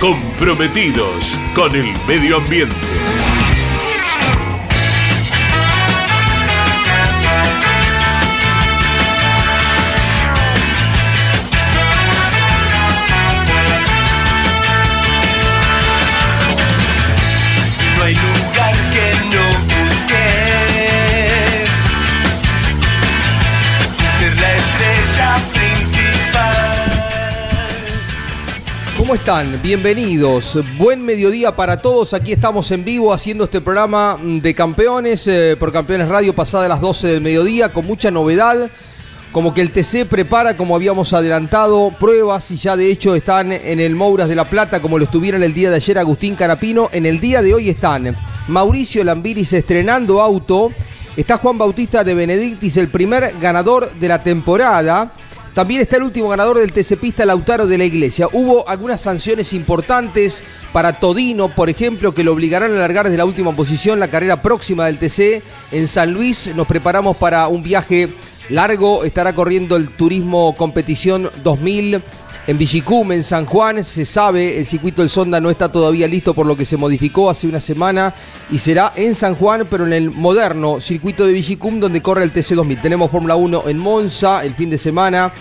comprometidos con el medio ambiente. ¿Cómo están? Bienvenidos. Buen mediodía para todos. Aquí estamos en vivo haciendo este programa de campeones eh, por Campeones Radio pasada las 12 del mediodía con mucha novedad. Como que el TC prepara, como habíamos adelantado, pruebas y ya de hecho están en el Mouras de la Plata, como lo estuvieron el día de ayer Agustín Carapino. En el día de hoy están Mauricio Lambiris estrenando auto. Está Juan Bautista de Benedictis, el primer ganador de la temporada. También está el último ganador del TC Pista, Lautaro de la Iglesia. Hubo algunas sanciones importantes para Todino, por ejemplo, que lo obligarán a alargar desde la última posición la carrera próxima del TC en San Luis. Nos preparamos para un viaje largo. Estará corriendo el Turismo Competición 2000 en Villicum, en San Juan. Se sabe, el circuito del Sonda no está todavía listo por lo que se modificó hace una semana y será en San Juan, pero en el moderno circuito de Villicum donde corre el TC2000. Tenemos Fórmula 1 en Monza el fin de semana.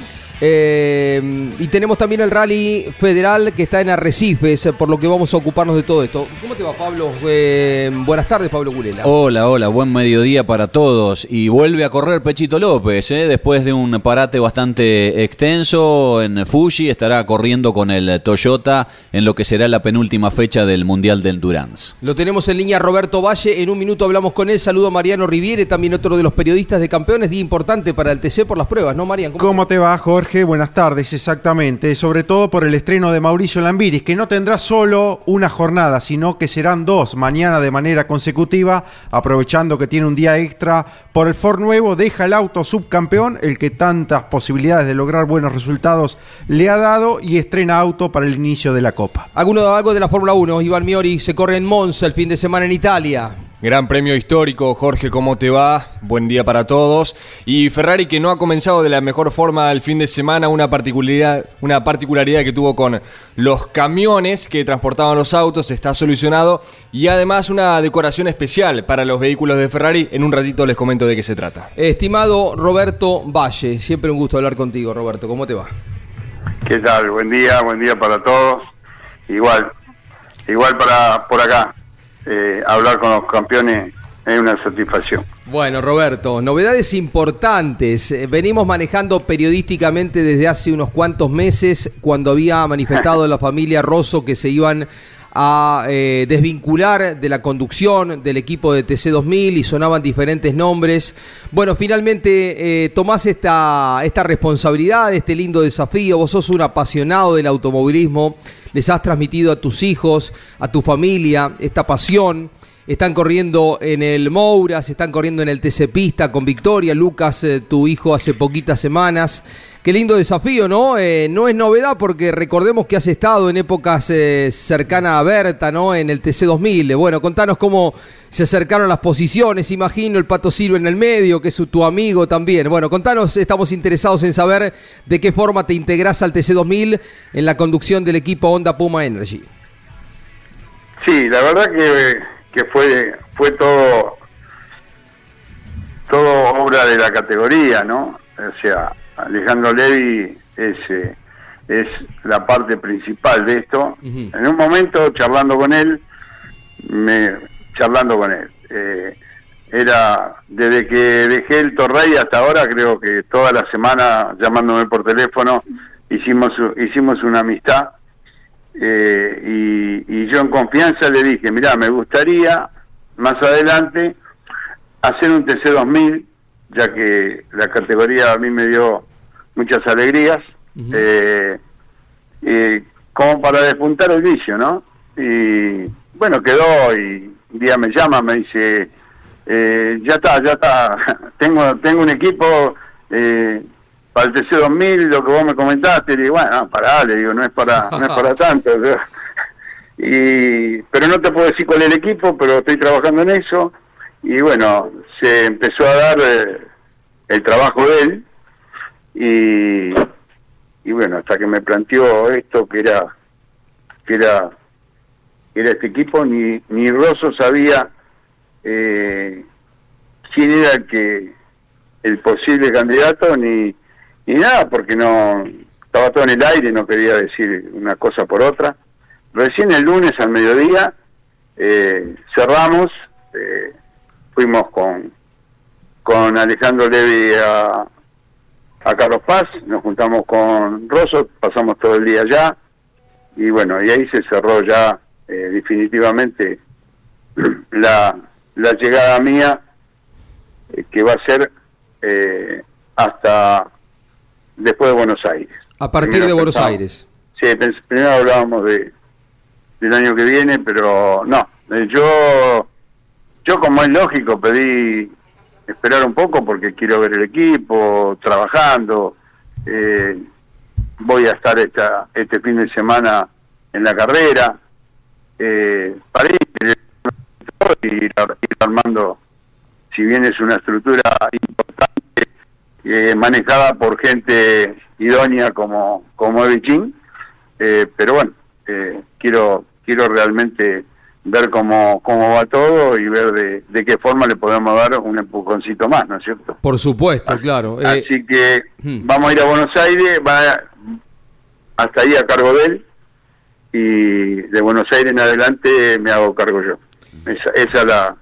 Eh, y tenemos también el rally federal que está en Arrecifes, por lo que vamos a ocuparnos de todo esto. ¿Cómo te va, Pablo? Eh, buenas tardes, Pablo Gulela. Hola, hola, buen mediodía para todos. Y vuelve a correr Pechito López, ¿eh? después de un parate bastante extenso en Fuji, estará corriendo con el Toyota en lo que será la penúltima fecha del Mundial del Endurance. Lo tenemos en línea Roberto Valle. En un minuto hablamos con él. Saludo a Mariano Riviere, también otro de los periodistas de campeones. Día importante para el TC por las pruebas, ¿no, Mariano? ¿Cómo te va, Jorge? Buenas tardes, exactamente. Sobre todo por el estreno de Mauricio Lambiris, que no tendrá solo una jornada, sino que serán dos mañana de manera consecutiva, aprovechando que tiene un día extra por el Ford nuevo, deja el auto subcampeón, el que tantas posibilidades de lograr buenos resultados le ha dado, y estrena auto para el inicio de la Copa. Alguno, algo de la Fórmula 1. Iván Miori se corre en Monza el fin de semana en Italia. Gran premio histórico, Jorge, ¿cómo te va? Buen día para todos. Y Ferrari que no ha comenzado de la mejor forma el fin de semana, una particularidad, una particularidad que tuvo con los camiones que transportaban los autos, está solucionado. Y además una decoración especial para los vehículos de Ferrari. En un ratito les comento de qué se trata. Estimado Roberto Valle, siempre un gusto hablar contigo, Roberto. ¿Cómo te va? ¿Qué tal? Buen día, buen día para todos. Igual, igual para por acá. Eh, hablar con los campeones es una satisfacción. Bueno, Roberto, novedades importantes. Eh, Venimos manejando periodísticamente desde hace unos cuantos meses, cuando había manifestado la familia Rosso que se iban a eh, desvincular de la conducción del equipo de TC2000 y sonaban diferentes nombres. Bueno, finalmente eh, tomás esta, esta responsabilidad, este lindo desafío. Vos sos un apasionado del automovilismo, les has transmitido a tus hijos, a tu familia, esta pasión. Están corriendo en el Mouras, están corriendo en el TC Pista con Victoria. Lucas, eh, tu hijo, hace poquitas semanas. Qué lindo desafío, ¿no? Eh, no es novedad porque recordemos que has estado en épocas eh, cercanas a Berta, ¿no? En el TC 2000. Bueno, contanos cómo se acercaron las posiciones. Imagino el Pato Silva en el medio, que es tu amigo también. Bueno, contanos, estamos interesados en saber de qué forma te integras al TC 2000 en la conducción del equipo Honda Puma Energy. Sí, la verdad que, que fue fue todo todo obra de la categoría, ¿no? O sea, Alejandro Levi es, eh, es la parte principal de esto. En un momento, charlando con él, me charlando con él, eh, era desde que dejé el Torrey hasta ahora, creo que toda la semana llamándome por teléfono, hicimos, hicimos una amistad. Eh, y, y yo en confianza le dije, mira, me gustaría más adelante hacer un TC2000, ya que la categoría a mí me dio muchas alegrías, eh, eh, como para despuntar el vicio, ¿no? Y bueno, quedó y un día me llama, me dice, eh, ya está, ya está, tengo, tengo un equipo eh, para el TC2000, lo que vos me comentaste, le digo, bueno, no, pará, le digo, no es para, no es para tanto. y pero no te puedo decir cuál es el equipo, pero estoy trabajando en eso y bueno, se empezó a dar eh, el trabajo de él y, y bueno, hasta que me planteó esto que era que era que era este equipo, ni ni Rosso sabía eh, quién era el que el posible candidato ni ni nada porque no estaba todo en el aire, no quería decir una cosa por otra. Recién el lunes al mediodía eh, cerramos, eh, fuimos con, con Alejandro Levi a, a Carlos Paz, nos juntamos con Rosso, pasamos todo el día allá y bueno, y ahí se cerró ya eh, definitivamente la, la llegada mía eh, que va a ser eh, hasta después de Buenos Aires. A partir Primero de Buenos Aires. Sí, primero hablábamos de del año que viene, pero no. Eh, Yo, yo como es lógico, pedí esperar un poco porque quiero ver el equipo trabajando. Eh, voy a estar esta, este fin de semana en la carrera. Eh, para ir, ir, ar- ir armando, si bien es una estructura importante, eh, manejada por gente idónea como, como Evichín, eh, pero bueno, eh, quiero quiero realmente ver cómo, cómo va todo y ver de, de qué forma le podemos dar un empujoncito más, ¿no es cierto? Por supuesto, claro. Eh, Así que hmm. vamos a ir a Buenos Aires, va hasta ahí a cargo de él y de Buenos Aires en adelante me hago cargo yo. Esa, esa es la,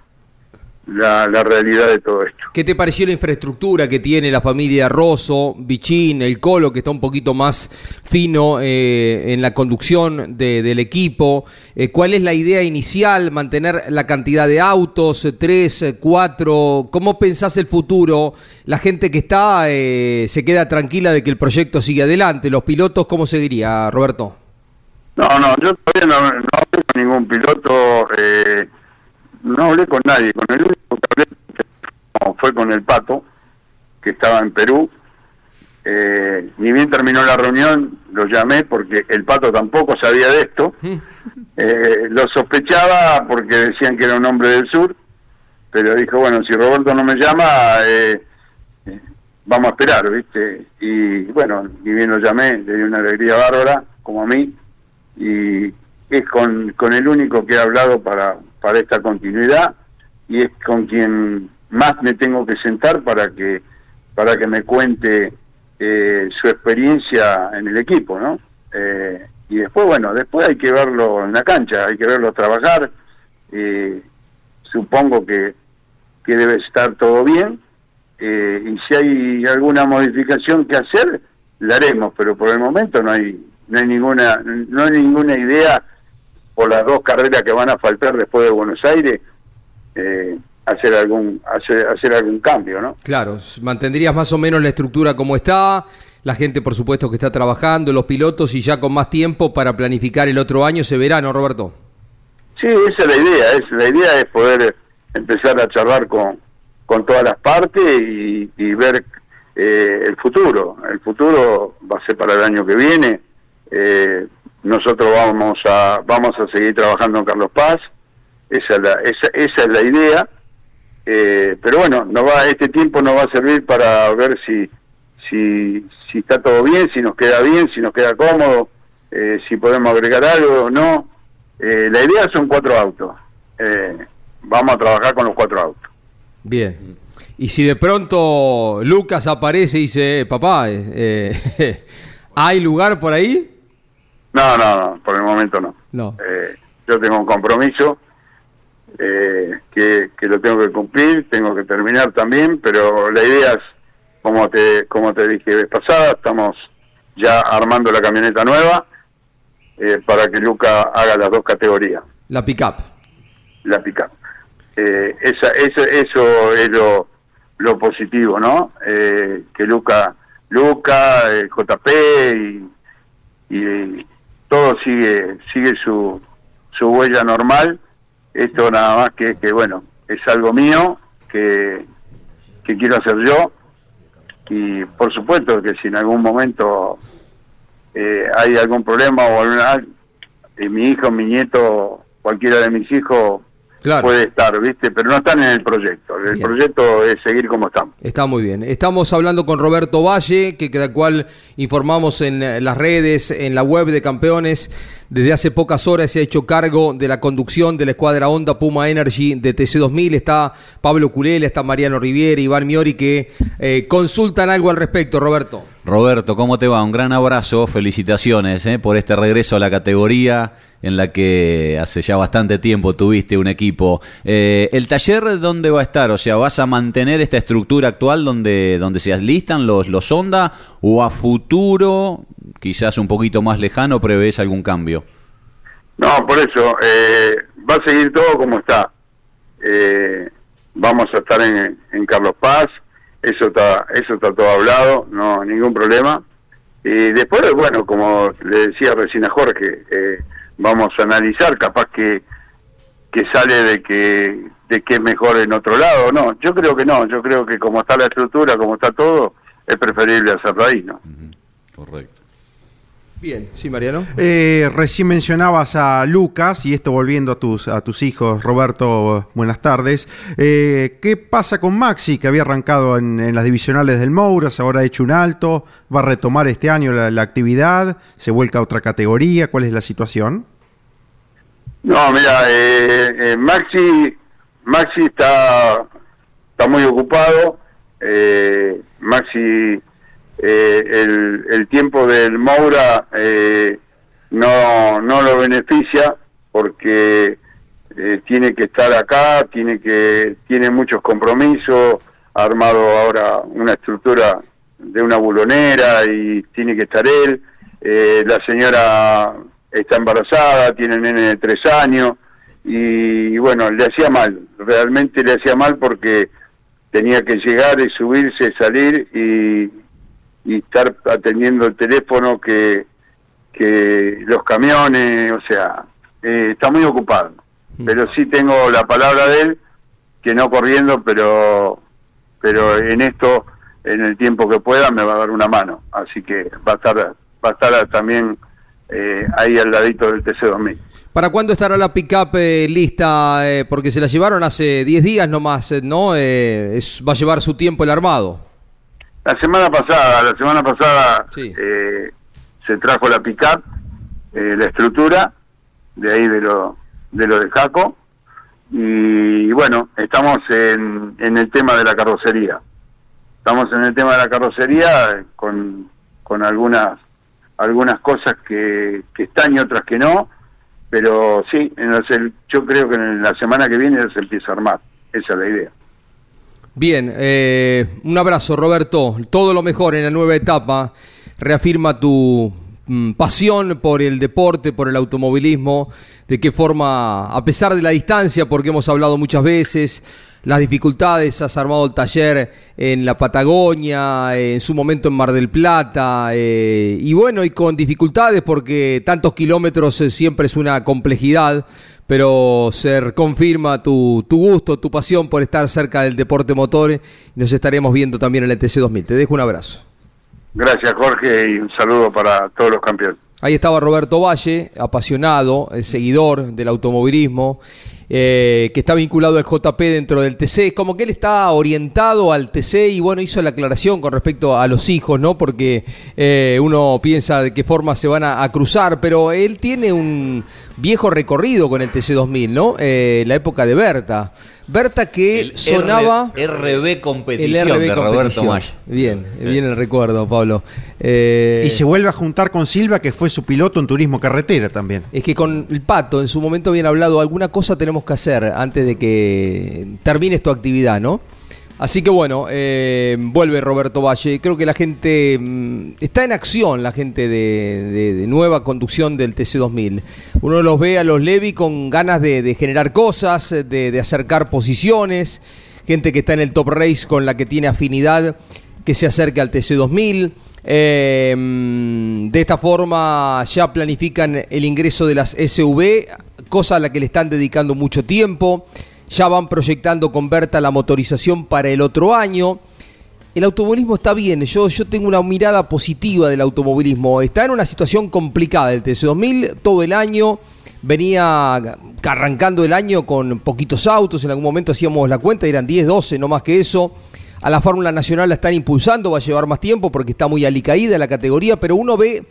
la, la realidad de todo esto. ¿Qué te pareció la infraestructura que tiene la familia Rosso, Bichín, el Colo, que está un poquito más fino eh, en la conducción de- del equipo? Eh, ¿Cuál es la idea inicial? ¿Mantener la cantidad de autos? ¿Tres, cuatro? ¿Cómo pensás el futuro? La gente que está eh, se queda tranquila de que el proyecto sigue adelante. ¿Los pilotos cómo seguiría, Roberto? No, no, yo todavía no, no con ningún piloto, eh, no hablé con nadie, con el único que hablé fue con el Pato, que estaba en Perú. Eh, ni bien terminó la reunión, lo llamé porque el Pato tampoco sabía de esto. Eh, lo sospechaba porque decían que era un hombre del sur, pero dijo, bueno, si Roberto no me llama, eh, eh, vamos a esperar, ¿viste? Y bueno, ni bien lo llamé, le di una alegría bárbara, como a mí, y es con, con el único que he hablado para, para esta continuidad y es con quien más me tengo que sentar para que para que me cuente eh, su experiencia en el equipo, ¿no? Eh, y después, bueno, después hay que verlo en la cancha, hay que verlo trabajar. eh, supongo que, que debe estar todo bien. eh, y si hay alguna modificación que hacer, la haremos, pero por el momento no hay no hay ninguna no hay ninguna idea las dos carreras que van a faltar después de Buenos Aires eh, hacer algún hacer, hacer algún cambio, ¿no? Claro, mantendrías más o menos la estructura como está, la gente por supuesto que está trabajando, los pilotos y ya con más tiempo para planificar el otro año ese verano, Roberto. Sí, esa es la idea. Es, la idea es poder empezar a charlar con, con todas las partes y, y ver eh, el futuro. El futuro va a ser para el año que viene. Eh, nosotros vamos a vamos a seguir trabajando en Carlos Paz. Esa es la, idea. Eh, pero bueno, no va este tiempo nos va a servir para ver si si está todo bien, si nos queda bien, si nos queda cómodo, eh, si podemos agregar algo o no. Eh, la idea son cuatro autos. Eh, vamos a trabajar con los cuatro autos. Bien. Y si de pronto Lucas aparece y dice, "Eh, papá, ¿hay lugar por ahí? No, no, no, por el momento no. No. Eh, yo tengo un compromiso eh, que, que lo tengo que cumplir, tengo que terminar también, pero la idea es, como te, como te dije vez pasada, estamos ya armando la camioneta nueva eh, para que Luca haga las dos categorías, La pick-up. la pick-up. Eh, esa, eso, eso es lo, lo positivo, ¿no? Eh, que Luca, Luca, el JP y, y todo sigue sigue su, su huella normal. Esto nada más que, que bueno, es algo mío que, que quiero hacer yo. Y por supuesto que si en algún momento eh, hay algún problema o alguna, eh, mi hijo, mi nieto, cualquiera de mis hijos Claro. puede estar, ¿viste? Pero no están en el proyecto. El Bien. proyecto es seguir como estamos. Está muy bien. Estamos hablando con Roberto Valle, que cada cual informamos en eh, las redes, en la web de campeones. Desde hace pocas horas se ha hecho cargo de la conducción de la escuadra Honda Puma Energy de TC2000. Está Pablo Culela, está Mariano Riviera, Iván Miori, que eh, consultan algo al respecto, Roberto. Roberto, ¿cómo te va? Un gran abrazo, felicitaciones eh, por este regreso a la categoría en la que hace ya bastante tiempo tuviste un equipo. Eh, ¿El taller dónde va a estar? O sea, ¿vas a mantener esta estructura actual donde, donde se alistan los, los Honda o a futuro, quizás un poquito más lejano, prevés algún cambio? No, por eso, eh, va a seguir todo como está. Eh, vamos a estar en, en Carlos Paz, eso está, eso está todo hablado, no ningún problema. Y después, bueno, como le decía recién a Jorge, eh, vamos a analizar, capaz que, que sale de que, de que es mejor en otro lado. No, yo creo que no, yo creo que como está la estructura, como está todo, es preferible hacerlo ahí, ¿no? Correcto. Bien, sí, Mariano. Eh, recién mencionabas a Lucas, y esto volviendo a tus, a tus hijos, Roberto, buenas tardes. Eh, ¿Qué pasa con Maxi, que había arrancado en, en las divisionales del Mouras, ahora ha hecho un alto, va a retomar este año la, la actividad, se vuelca a otra categoría? ¿Cuál es la situación? No, mira, eh, eh, Maxi, Maxi está, está muy ocupado. eh, Maxi, eh, el, el tiempo del Moura eh, no, no lo beneficia porque eh, tiene que estar acá, tiene que tiene muchos compromisos, ha armado ahora una estructura de una bulonera y tiene que estar él. Eh, la señora está embarazada, tiene nene de tres años y, bueno, le hacía mal, realmente le hacía mal porque tenía que llegar y subirse, salir y, y estar atendiendo el teléfono que, que los camiones, o sea, eh, está muy ocupado. Pero sí tengo la palabra de él, que no corriendo, pero, pero en esto, en el tiempo que pueda, me va a dar una mano. Así que va a estar, va a estar también eh, ahí al ladito del TC2000. ¿Para cuándo estará la pick-up eh, lista? Eh, porque se la llevaron hace 10 días nomás, eh, ¿no? Eh, es- va a llevar su tiempo el armado. La semana pasada, la semana pasada Sí. eh, se trajo la pickup, eh, la estructura de ahí de lo de lo de Jaco y bueno, estamos en, en el tema de la carrocería. Estamos en el tema de la carrocería eh, con, con algunas algunas cosas que, que están y otras que no, pero sí, en los- yo creo que en la semana que viene se empieza a armar. Esa es la idea. Bien, eh, un abrazo Roberto, todo lo mejor en la nueva etapa, reafirma tu mm, pasión por el deporte, por el automovilismo, de qué forma, a pesar de la distancia, porque hemos hablado muchas veces, las dificultades, has armado el taller en la Patagonia, en su momento en Mar del Plata, eh, y bueno, y con dificultades porque tantos kilómetros eh, siempre es una complejidad, pero se confirma tu, tu gusto, tu pasión por estar cerca del deporte motor y nos estaremos viendo también en el TC2000. Te dejo un abrazo. Gracias Jorge y un saludo para todos los campeones. Ahí estaba Roberto Valle, apasionado, eh, seguidor del automovilismo, eh, que está vinculado al JP dentro del TC, como que él está orientado al TC y bueno, hizo la aclaración con respecto a los hijos, ¿no? Porque eh, uno piensa de qué forma se van a, cruzar, pero él tiene un viejo recorrido con el TC2000, ¿no? Eh, la época de Berta. Berta que sonaba... RB El competición RB de Roberto competición. Maya. Bien, bien el recuerdo, Pablo. Eh, Y se vuelve a juntar con Silva, que fue su piloto en turismo carretera también. Es que con el Pato en su momento habían hablado, alguna cosa tenemos que hacer antes de que termines tu actividad, ¿no? Así que bueno, eh, vuelve Roberto Valle. Creo que la gente mm, está en acción, la gente de, nueva conducción del TC2000. Uno los ve a los Levi con ganas de, generar cosas, de, de acercar posiciones. Gente que está en el top race con la que tiene afinidad, que se acerque al TC2000. Eh, mm, de esta forma ya planifican el ingreso de las SV, cosa a la que le están dedicando mucho tiempo. Ya van proyectando con Berta la motorización para el otro año. El automovilismo está bien, yo, yo tengo una mirada positiva del automovilismo. Está en una situación complicada el TC2000 todo el año. Venía arrancando el año con poquitos autos, en algún momento hacíamos la cuenta, eran 10, 12, no más que eso. A la Fórmula Nacional la están impulsando, va a llevar más tiempo porque está muy alicaída la categoría, pero uno ve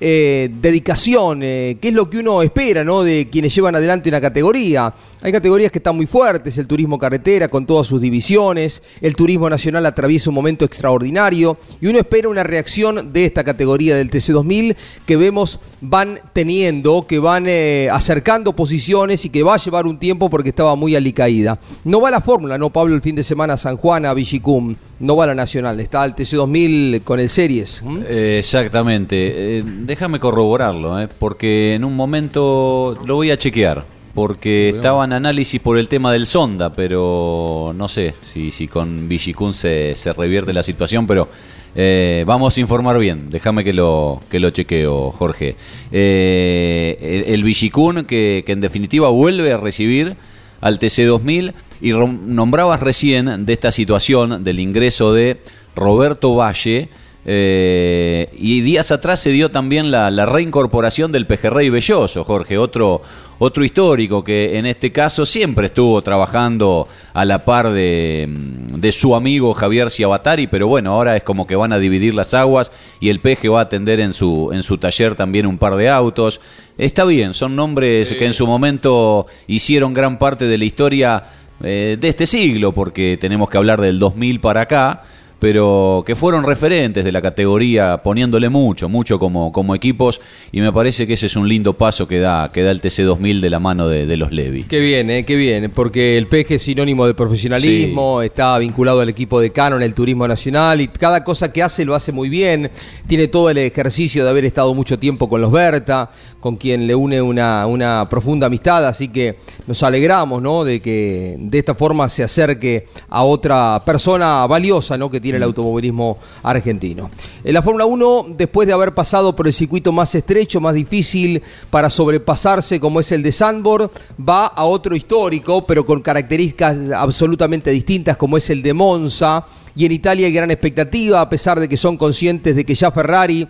eh, dedicación, eh, qué es lo que uno espera ¿no? de quienes llevan adelante una categoría. Hay categorías que están muy fuertes, el turismo carretera con todas sus divisiones, el turismo nacional atraviesa un momento extraordinario y uno espera una reacción de esta categoría del TC2000 que vemos van teniendo, que van eh, acercando posiciones y que va a llevar un tiempo porque estaba muy alicaída. No va la fórmula, no Pablo el fin de semana San Juan, a Villicum, no va la nacional, está el TC2000 con el Series. ¿m? Eh, Exactamente. Eh, déjame corroborarlo, eh, porque en un momento lo voy a chequear. Porque estaba en análisis por el tema del sonda, pero no sé si, si con Vigicún se, se revierte la situación, pero eh, vamos a informar bien. Déjame que lo, que lo chequeo, Jorge. Eh, el, el Vigicún que, que en definitiva vuelve a recibir al TC2000 y nombrabas recién de esta situación del ingreso de Roberto Valle eh, y días atrás se dio también la, la reincorporación del Pejerrey Belloso, Jorge, otro, otro histórico que en este caso siempre estuvo trabajando a la par de, de su amigo Javier Ciabatari, pero bueno, ahora es como que van a dividir las aguas y el Peje va a atender en su, en su taller también un par de autos. Está bien, son nombres que en su momento hicieron gran parte de la historia eh, de este siglo, porque tenemos que hablar del 2000 para acá, pero que fueron referentes de la categoría, poniéndole mucho, mucho como, como equipos, y me parece que ese es un lindo paso que da, que da el TC2000 de la mano de, de los Levi. Qué bien, eh, qué bien, porque el peje es sinónimo de profesionalismo, está vinculado al equipo de Cano en el turismo nacional y cada cosa que hace lo hace muy bien, tiene todo el ejercicio de haber estado mucho tiempo con los Berta, con quien le une una, una profunda amistad, así que nos alegramos ¿no? de que de esta forma se acerque a otra persona valiosa ¿no? que tiene el automovilismo argentino. En la Fórmula 1, después de haber pasado por el circuito más estrecho, más difícil para sobrepasarse como es el de Sandborn, va a otro histórico, pero con características absolutamente distintas como es el de Monza. Y en Italia hay gran expectativa, a pesar de que son conscientes de que ya Ferrari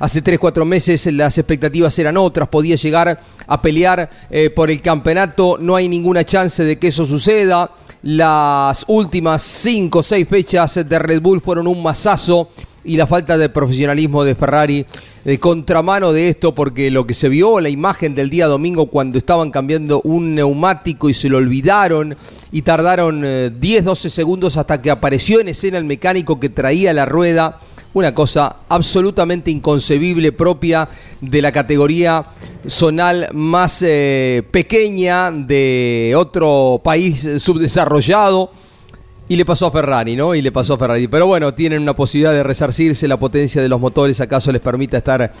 Hace 3, 4 meses las expectativas eran otras, podía llegar a pelear eh, por el campeonato, no hay ninguna chance de que eso suceda. Las últimas 5 o 6 fechas de Red Bull fueron un masazo y la falta de profesionalismo de Ferrari de contramano de esto porque lo que se vio la imagen del día domingo cuando estaban cambiando un neumático y se lo olvidaron y tardaron eh, 10 12 segundos hasta que apareció en escena el mecánico que traía la rueda una cosa absolutamente inconcebible propia de la categoría zonal más eh, pequeña de otro país subdesarrollado. Y le pasó a Ferrari, ¿no? Y le pasó a Ferrari. Pero bueno, tienen una posibilidad de resarcirse. La potencia de los motores acaso les permita estar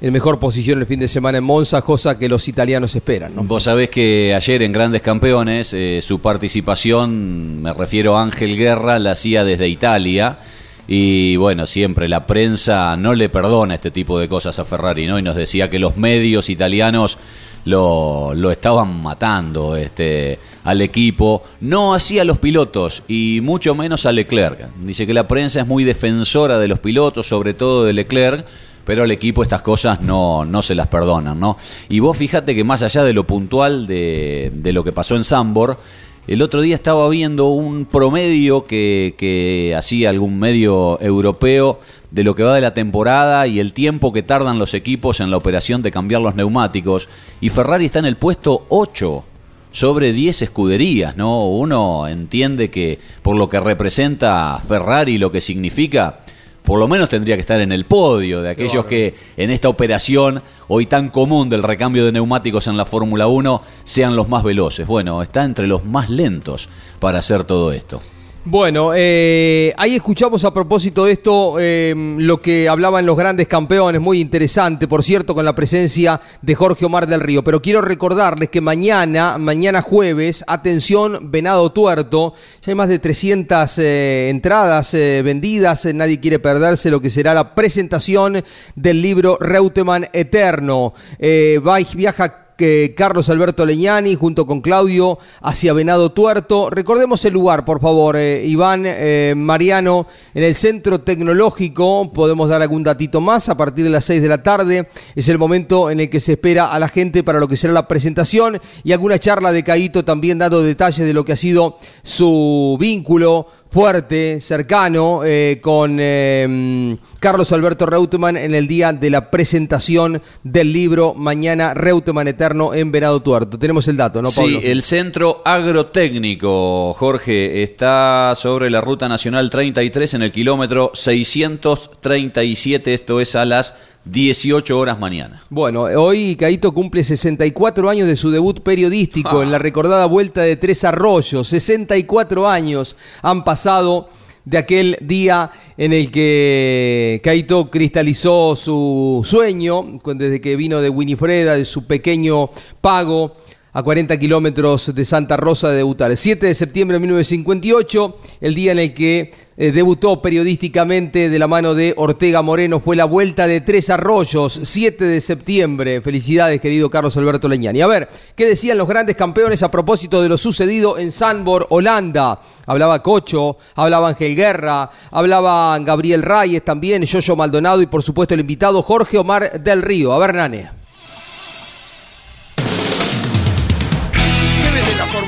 en mejor posición el fin de semana en Monza, cosa que los italianos esperan, ¿no? Vos sabés que ayer en Grandes Campeones eh, su participación, me refiero a Ángel Guerra, la hacía desde Italia. Y bueno, siempre la prensa no le perdona este tipo de cosas a Ferrari, ¿no? Y nos decía que los medios italianos lo, lo estaban matando este, al equipo, no así a los pilotos y mucho menos a Leclerc. Dice que la prensa es muy defensora de los pilotos, sobre todo de Leclerc, pero al equipo estas cosas no, no se las perdonan, ¿no? Y vos fíjate que más allá de lo puntual de, de lo que pasó en Sambor, el otro día estaba viendo un promedio que, hacía algún medio europeo de lo que va de la temporada y el tiempo que tardan los equipos en la operación de cambiar los neumáticos. Y Ferrari está en el puesto 8 sobre 10 escuderías, ¿no? Uno entiende que por lo que representa Ferrari, lo que significa, por lo menos tendría que estar en el podio de aquellos que en esta operación hoy tan común del recambio de neumáticos en la Fórmula 1 sean los más veloces. Bueno, está entre los más lentos para hacer todo esto. Bueno, eh, ahí escuchamos a propósito de esto eh, lo que hablaban los grandes campeones, muy interesante, por cierto, con la presencia de Jorge Omar del Río. Pero quiero recordarles que mañana, mañana jueves, atención, Venado Tuerto, ya hay más de 300 eh, entradas eh, vendidas, nadie quiere perderse lo que será la presentación del libro Reutemann Eterno. Va- viaja que Carlos Alberto Leñani junto con Claudio hacia Venado Tuerto. Recordemos el lugar, por favor, eh, Iván, eh, Mariano, en el Centro Tecnológico. Podemos dar algún datito más a partir de las 6 de la tarde. Es el momento en el que se espera a la gente para lo que será la presentación y alguna charla de Caíto también dando detalles de lo que ha sido su vínculo fuerte, cercano, eh, con eh, Carlos Alberto Reutemann en el día de la presentación del libro Mañana Reutemann Eterno en Venado Tuerto. Tenemos el dato, ¿no, Pablo? Sí, el centro agrotécnico, Jorge, está sobre la ruta nacional 33 en el kilómetro 637, esto es a las 18 horas mañana. Bueno, hoy Caito cumple 64 años de su debut periodístico en la recordada Vuelta de Tres Arroyos. 64 años han pasado de aquel día en el que Caito cristalizó su sueño, desde que vino de Winifreda, de su pequeño pago a 40 kilómetros de Santa Rosa de debutar. El 7 de septiembre de 1958, el día en el que eh, debutó periodísticamente de la mano de Ortega Moreno, fue la vuelta de Tres Arroyos, 7 de septiembre. Felicidades, querido Carlos Alberto Leñani. A ver, ¿qué decían los grandes campeones a propósito de lo sucedido en Sandborg, Holanda? Hablaba Cocho, hablaba Ángel Guerra, hablaba Gabriel Reyes también, Yoyo Maldonado y por supuesto el invitado Jorge Omar del Río. A ver, Nane.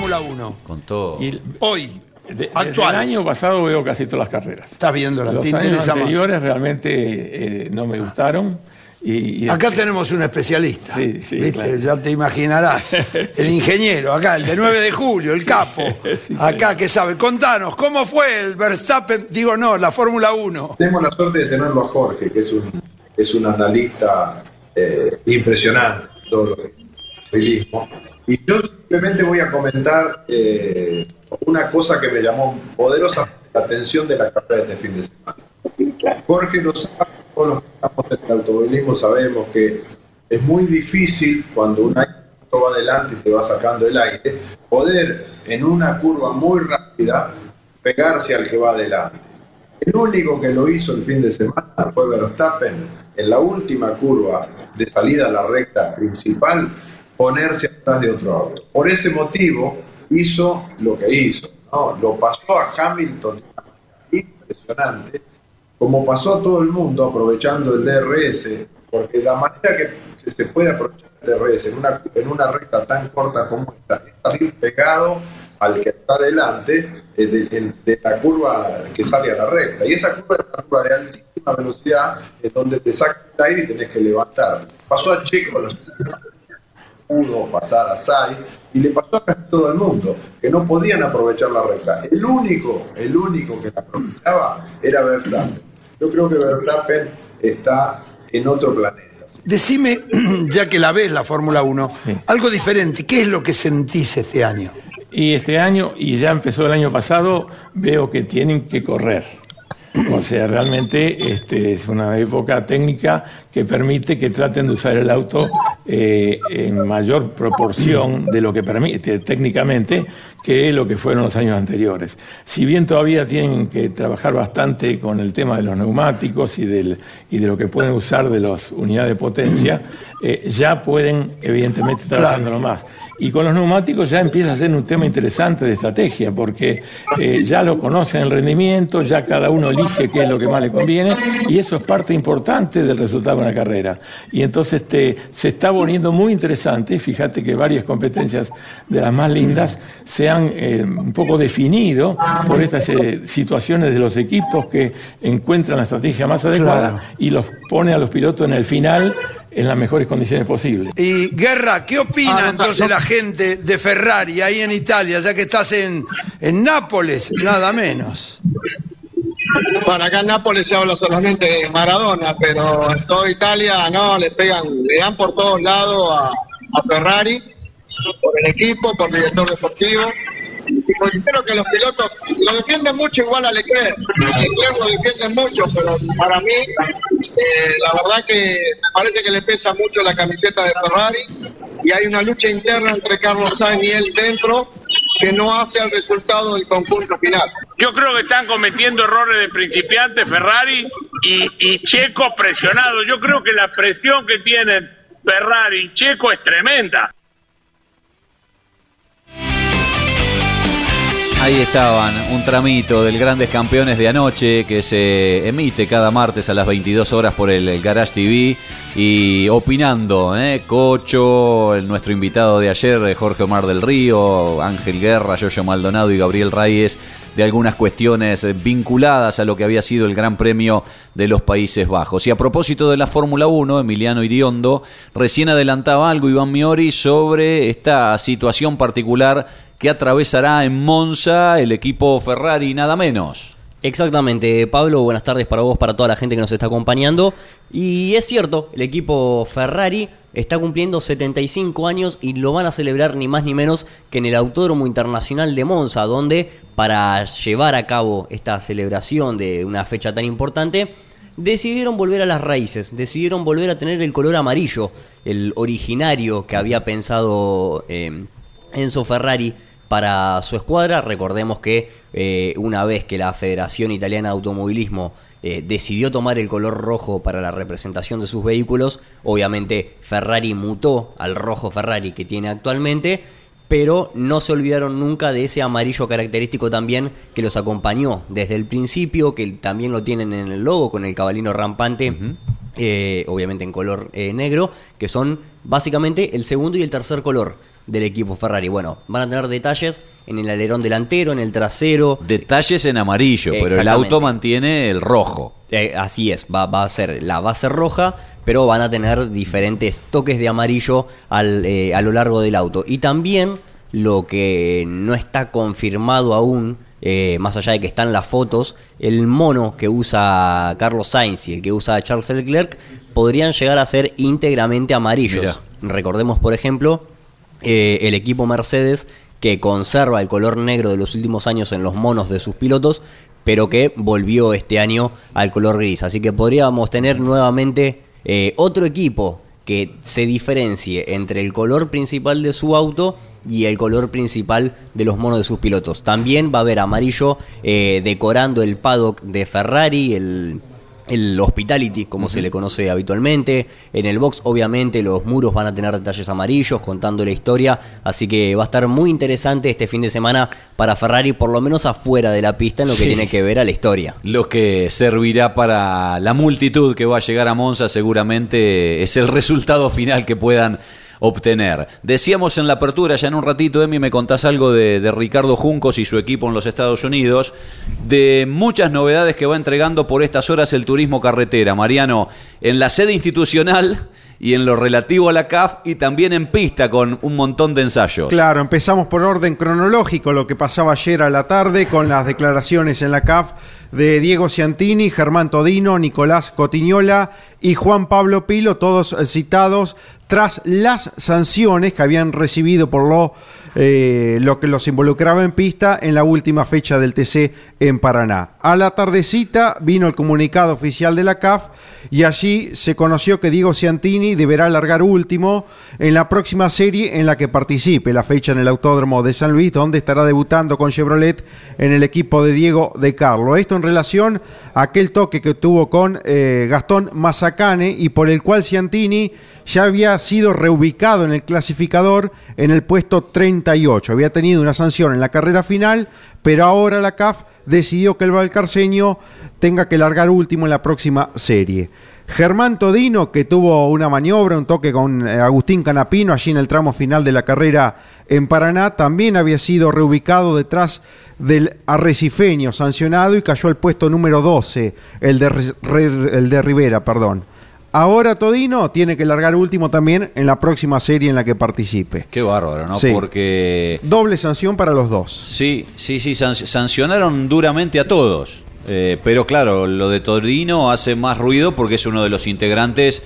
Fórmula 1? Con todo. Y Hoy, de- desde actual. el año pasado veo casi todas las carreras. Estás viéndola, Los te años más. anteriores realmente eh, no me gustaron. Y, y Acá este- tenemos un especialista. Sí, sí, ¿viste? claro. Ya te imaginarás. El ingeniero, acá, el de 9 de julio, el capo. Sí, acá que sabe. Contanos, ¿cómo fue el Verstappen? Digo, no, la Fórmula 1. Tenemos la suerte de tenerlo a Jorge, que es un, es un analista eh, impresionante, todo lo que. Y yo simplemente voy a comentar eh, una cosa que me llamó poderosa la atención de la carrera de este fin de semana. Jorge lo sabe, todos los que estamos en el automovilismo sabemos que es muy difícil cuando un auto va adelante y te va sacando el aire, poder en una curva muy rápida pegarse al que va adelante. El único que lo hizo el fin de semana fue Verstappen en la última curva de salida a la recta principal, ponerse atrás de otro auto. Por ese motivo hizo lo que hizo, ¿no? lo pasó a Hamilton, impresionante, como pasó a todo el mundo aprovechando el DRS, porque la manera que, se puede aprovechar el DRS en una, en una recta tan corta como esta es salir pegado al que está delante eh, de, la curva que sale a la recta. Y esa curva es una curva de altísima velocidad, es donde te saca el aire y tenés que levantar. Pasó a Checo, pudo pasar a Sai y le pasó a casi todo el mundo, que no podían aprovechar la recta. El único, el único que la aprovechaba era Verstappen. Yo creo que Verstappen está en otro planeta. Decime, ya que la ves la Fórmula 1, algo diferente. ¿Qué es lo que sentís este año? Y este año, y ya empezó el año pasado, veo que tienen que correr. O sea, realmente este, es una época técnica que permite que traten de usar el auto eh, en mayor proporción de lo que permite técnicamente que lo que fueron los años anteriores. Si bien todavía tienen que trabajar bastante con el tema de los neumáticos y, del, y de lo que pueden usar de las unidades de potencia, eh, ya pueden evidentemente haciéndolo más. Y con los neumáticos ya empieza a ser un tema interesante de estrategia, porque eh, ya lo conocen el rendimiento, ya cada uno elige qué es lo que más le conviene, y eso es parte importante del resultado de una carrera. Y entonces este, se está volviendo muy interesante, fíjate que varias competencias de las más lindas se han eh, un poco definido por estas eh, situaciones de los equipos que encuentran la estrategia más adecuada Claro. y los pone a los pilotos en el final en las mejores condiciones posibles. Y Guerra, ¿qué opina entonces la gente de Ferrari ahí en Italia, ya que estás en, en Nápoles, nada menos? Bueno, acá en Nápoles se habla solamente de Maradona, pero en toda Italia no, le pegan, le dan por todos lados a, a Ferrari, por el equipo, por el director deportivo. Porque creo que los pilotos lo defienden mucho igual a Leclerc. Leclerc lo defienden mucho, pero para mí, eh, la verdad que me parece que le pesa mucho la camiseta de Ferrari y hay una lucha interna entre Carlos Sainz y él dentro que no hace al resultado del conjunto final. Yo creo que están cometiendo errores de principiante Ferrari y, y Checo presionado. Yo creo que la presión que tienen Ferrari y Checo es tremenda. Ahí estaban, un tramito del Grandes Campeones de anoche que se emite cada martes a las 22 horas por el, Garage TV y opinando, ¿eh? Cocho, el, nuestro invitado de ayer, Jorge Omar del Río, Ángel Guerra, Yoyo Maldonado y Gabriel Reyes, de algunas cuestiones vinculadas a lo que había sido el Gran Premio de los Países Bajos. Y a propósito de la Fórmula 1, Emiliano Iriondo recién adelantaba algo, Iván Miori, sobre esta situación particular que atravesará en Monza el equipo Ferrari, nada menos. Exactamente, Pablo, buenas tardes para vos, para toda la gente que nos está acompañando. Y es cierto, el equipo Ferrari está cumpliendo 75 años y lo van a celebrar ni más ni menos que en el Autódromo Internacional de Monza, donde para llevar a cabo esta celebración de una fecha tan importante, decidieron volver a las raíces, decidieron volver a tener el color amarillo, el originario que había pensado eh, Enzo Ferrari para su escuadra. Recordemos que eh, una vez que la Federación Italiana de Automovilismo eh, decidió tomar el color rojo para la representación de sus vehículos, obviamente Ferrari mutó al rojo Ferrari que tiene actualmente, pero no se olvidaron nunca de ese amarillo característico también que los acompañó desde el principio, que también lo tienen en el logo con el cabalino rampante. eh, obviamente en color negro, que son básicamente el segundo y el tercer color del equipo Ferrari. Bueno, van a tener detalles en el alerón delantero, en el trasero. Detalles en amarillo, pero el auto mantiene el rojo. Eh, así es, va, va a ser la base roja, pero van a tener diferentes toques de amarillo al, eh, a lo largo del auto. Y también lo que no está confirmado aún, eh, más allá de que están las fotos, el mono que usa Carlos Sainz y el que usa Charles Leclerc podrían llegar a ser íntegramente amarillos. Recordemos, por ejemplo, eh, el equipo Mercedes que conserva el color negro de los últimos años en los monos de sus pilotos, pero que volvió este año al color gris. Así que podríamos tener nuevamente eh, otro equipo que se diferencie entre el color principal de su auto y el color principal de los monos de sus pilotos. También va a haber amarillo eh, decorando el paddock de Ferrari, el, el hospitality, como se le conoce habitualmente. En el box, obviamente, los muros van a tener detalles amarillos contando la historia. Así que va a estar muy interesante este fin de semana para Ferrari, por lo menos afuera de la pista, en lo que Sí. tiene que ver a la historia. Lo que servirá para la multitud que va a llegar a Monza seguramente es el resultado final que puedan obtener. Decíamos en la apertura, ya en un ratito, Emi, me contás algo de, de Ricardo Juncos y su equipo en los Estados Unidos, de muchas novedades que va entregando por estas horas el turismo carretera. Mariano, en la sede institucional y en lo relativo a la CAF y también en pista con un montón de ensayos. Claro, empezamos por orden cronológico, lo que pasaba ayer a la tarde con las declaraciones en la CAF de Diego Ciantini, Germán Todino, Nicolás Cotiñola y Juan Pablo Pilo, todos citados tras las sanciones que habían recibido por lo, eh, lo que los involucraba en pista en la última fecha del TC en Paraná. A la tardecita vino el comunicado oficial de la CAF y allí se conoció que Diego Ciantini deberá largar último en la próxima serie en la que participe, la fecha en el Autódromo de San Luis, donde estará debutando con Chevrolet en el equipo de Diego de Carlo. Esto en relación a aquel toque que tuvo con eh, Gastón Mazacane y por el cual Ciantini ya había sido reubicado en el clasificador en el puesto 38. Había tenido una sanción en la carrera final, pero ahora la CAF decidió que el valcarceño tenga que largar último en la próxima serie. Germán Todino, que tuvo una maniobra, un toque con eh, Agustín Canapino allí en el tramo final de la carrera en Paraná, también había sido reubicado detrás del arrecifeño sancionado y cayó al puesto número 12, el de, el de Rivera, perdón. Ahora Todino tiene que largar último también en la próxima serie en la que participe. Qué bárbaro, ¿no? Sí. Porque Doble sanción para los dos. Sí, sí, sí, san- sancionaron duramente a todos. Eh, pero claro, lo de Torino hace más ruido porque es uno de los integrantes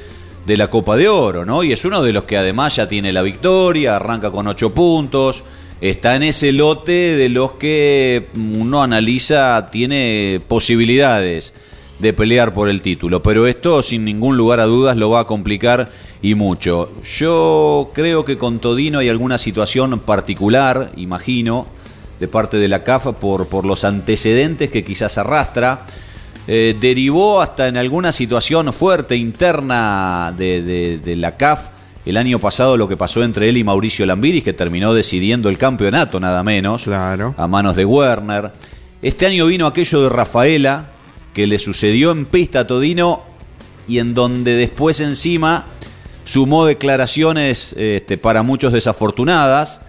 de la Copa de Oro, ¿no? Y es uno de los que además ya tiene la victoria, arranca con ocho puntos, está en ese lote de los que uno analiza, tiene posibilidades de pelear por el título, pero esto sin ningún lugar a dudas lo va a complicar y mucho. Yo creo que con Todino hay alguna situación particular, imagino, de parte de la CAF por, por los antecedentes que quizás arrastra. Eh, derivó hasta en alguna situación fuerte interna de, de- de la CAF el año pasado lo que pasó entre él y Mauricio Lambiris, que terminó decidiendo el campeonato nada menos, a manos de Werner. Este año vino aquello de Rafaela, que le sucedió en pista a Todino y en donde después encima sumó declaraciones este, para muchos desafortunadas.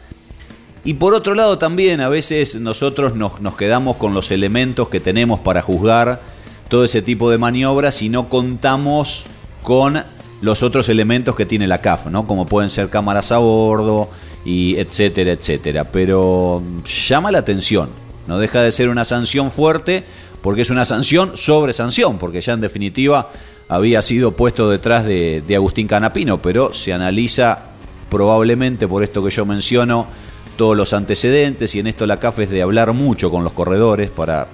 Y por otro lado también a veces nosotros nos, nos quedamos con los elementos que tenemos para juzgar todo ese tipo de maniobras y no contamos con los otros elementos que tiene la CAF, ¿no? Como pueden ser cámaras a bordo y etcétera, etcétera. Pero llama la atención, no deja de ser una sanción fuerte porque es una sanción sobre sanción, porque ya en definitiva había sido puesto detrás de, de Agustín Canapino, pero se analiza probablemente por esto que yo menciono todos los antecedentes y en esto la CAF es de hablar mucho con los corredores para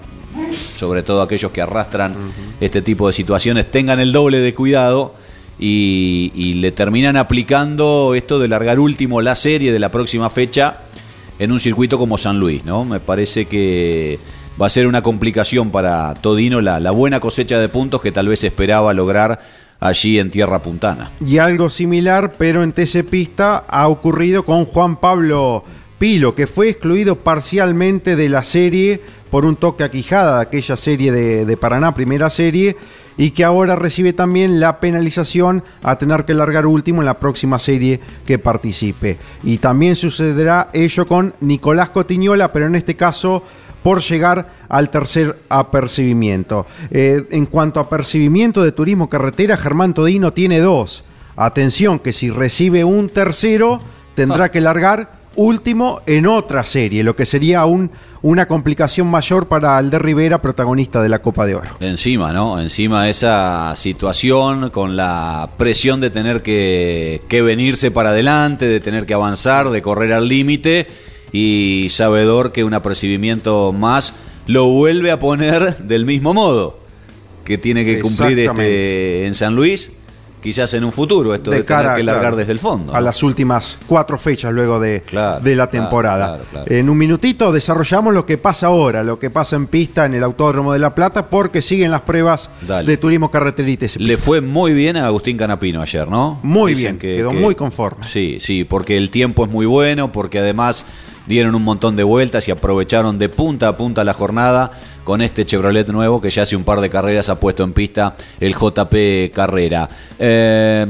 sobre todo aquellos que arrastran este tipo de situaciones tengan el doble de cuidado y, y le terminan aplicando esto de largar último la serie de la próxima fecha en un circuito como San Luis, ¿no? Me parece que va a ser una complicación para Todino la, buena cosecha de puntos que tal vez esperaba lograr allí en Tierra Puntana. Y algo similar, pero en TC Pista, ha ocurrido con Juan Pablo Pilo, que fue excluido parcialmente de la serie por un toque a quijada de aquella serie de, de Paraná, primera serie, y que ahora recibe también la penalización a tener que largar último en la próxima serie que participe. Y también sucederá ello con Nicolás Cotiñola, pero en este caso por llegar al tercer apercibimiento. Eh, en cuanto a apercibimiento de turismo carretera, Germán Todino tiene dos. Atención, que si recibe un tercero, tendrá que largar último en otra serie, lo que sería un, una complicación mayor para Alder Rivera, protagonista de la Copa de Oro. Encima, ¿no? Encima esa situación con la presión de tener que, que venirse para adelante, de tener que avanzar, de correr al límite y sabedor que un apercibimiento más lo vuelve a poner del mismo modo que tiene que cumplir este, en San Luis, quizás en un futuro, esto de, tener que largar claro, desde el fondo. A ¿no? las últimas cuatro fechas luego de, de la temporada. claro. En un minutito desarrollamos lo que pasa ahora, lo que pasa en pista en el Autódromo de La Plata, porque siguen las pruebas Dale. de turismo y TC Le fue muy bien a Agustín Canapino ayer, ¿no? Muy Dicen bien, quedó muy conforme. Sí, sí, porque el tiempo es muy bueno, porque además dieron un montón de vueltas y aprovecharon de punta a punta la jornada con este Chevrolet nuevo que ya hace un par de carreras ha puesto en pista el JP Carrera. Eh,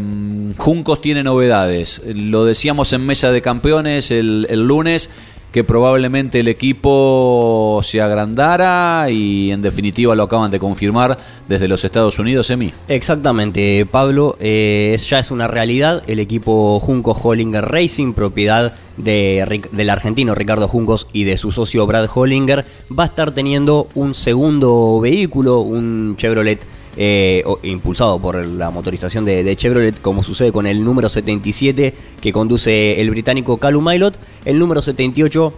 Juncos tiene novedades. Lo decíamos en Mesa de Campeones el, el lunes que probablemente el equipo se agrandara y en definitiva lo acaban de confirmar desde los Estados Unidos, Emi. Exactamente, Pablo, eh, ya es una realidad. El equipo Junco Hollinger Racing, propiedad de, del argentino Ricardo Juncos y de su socio Brad Hollinger, va a estar teniendo un segundo vehículo, un Chevrolet eh, impulsado por la motorización de, Chevrolet, como sucede con el número 77 que conduce el británico Calum Mailot, el número 78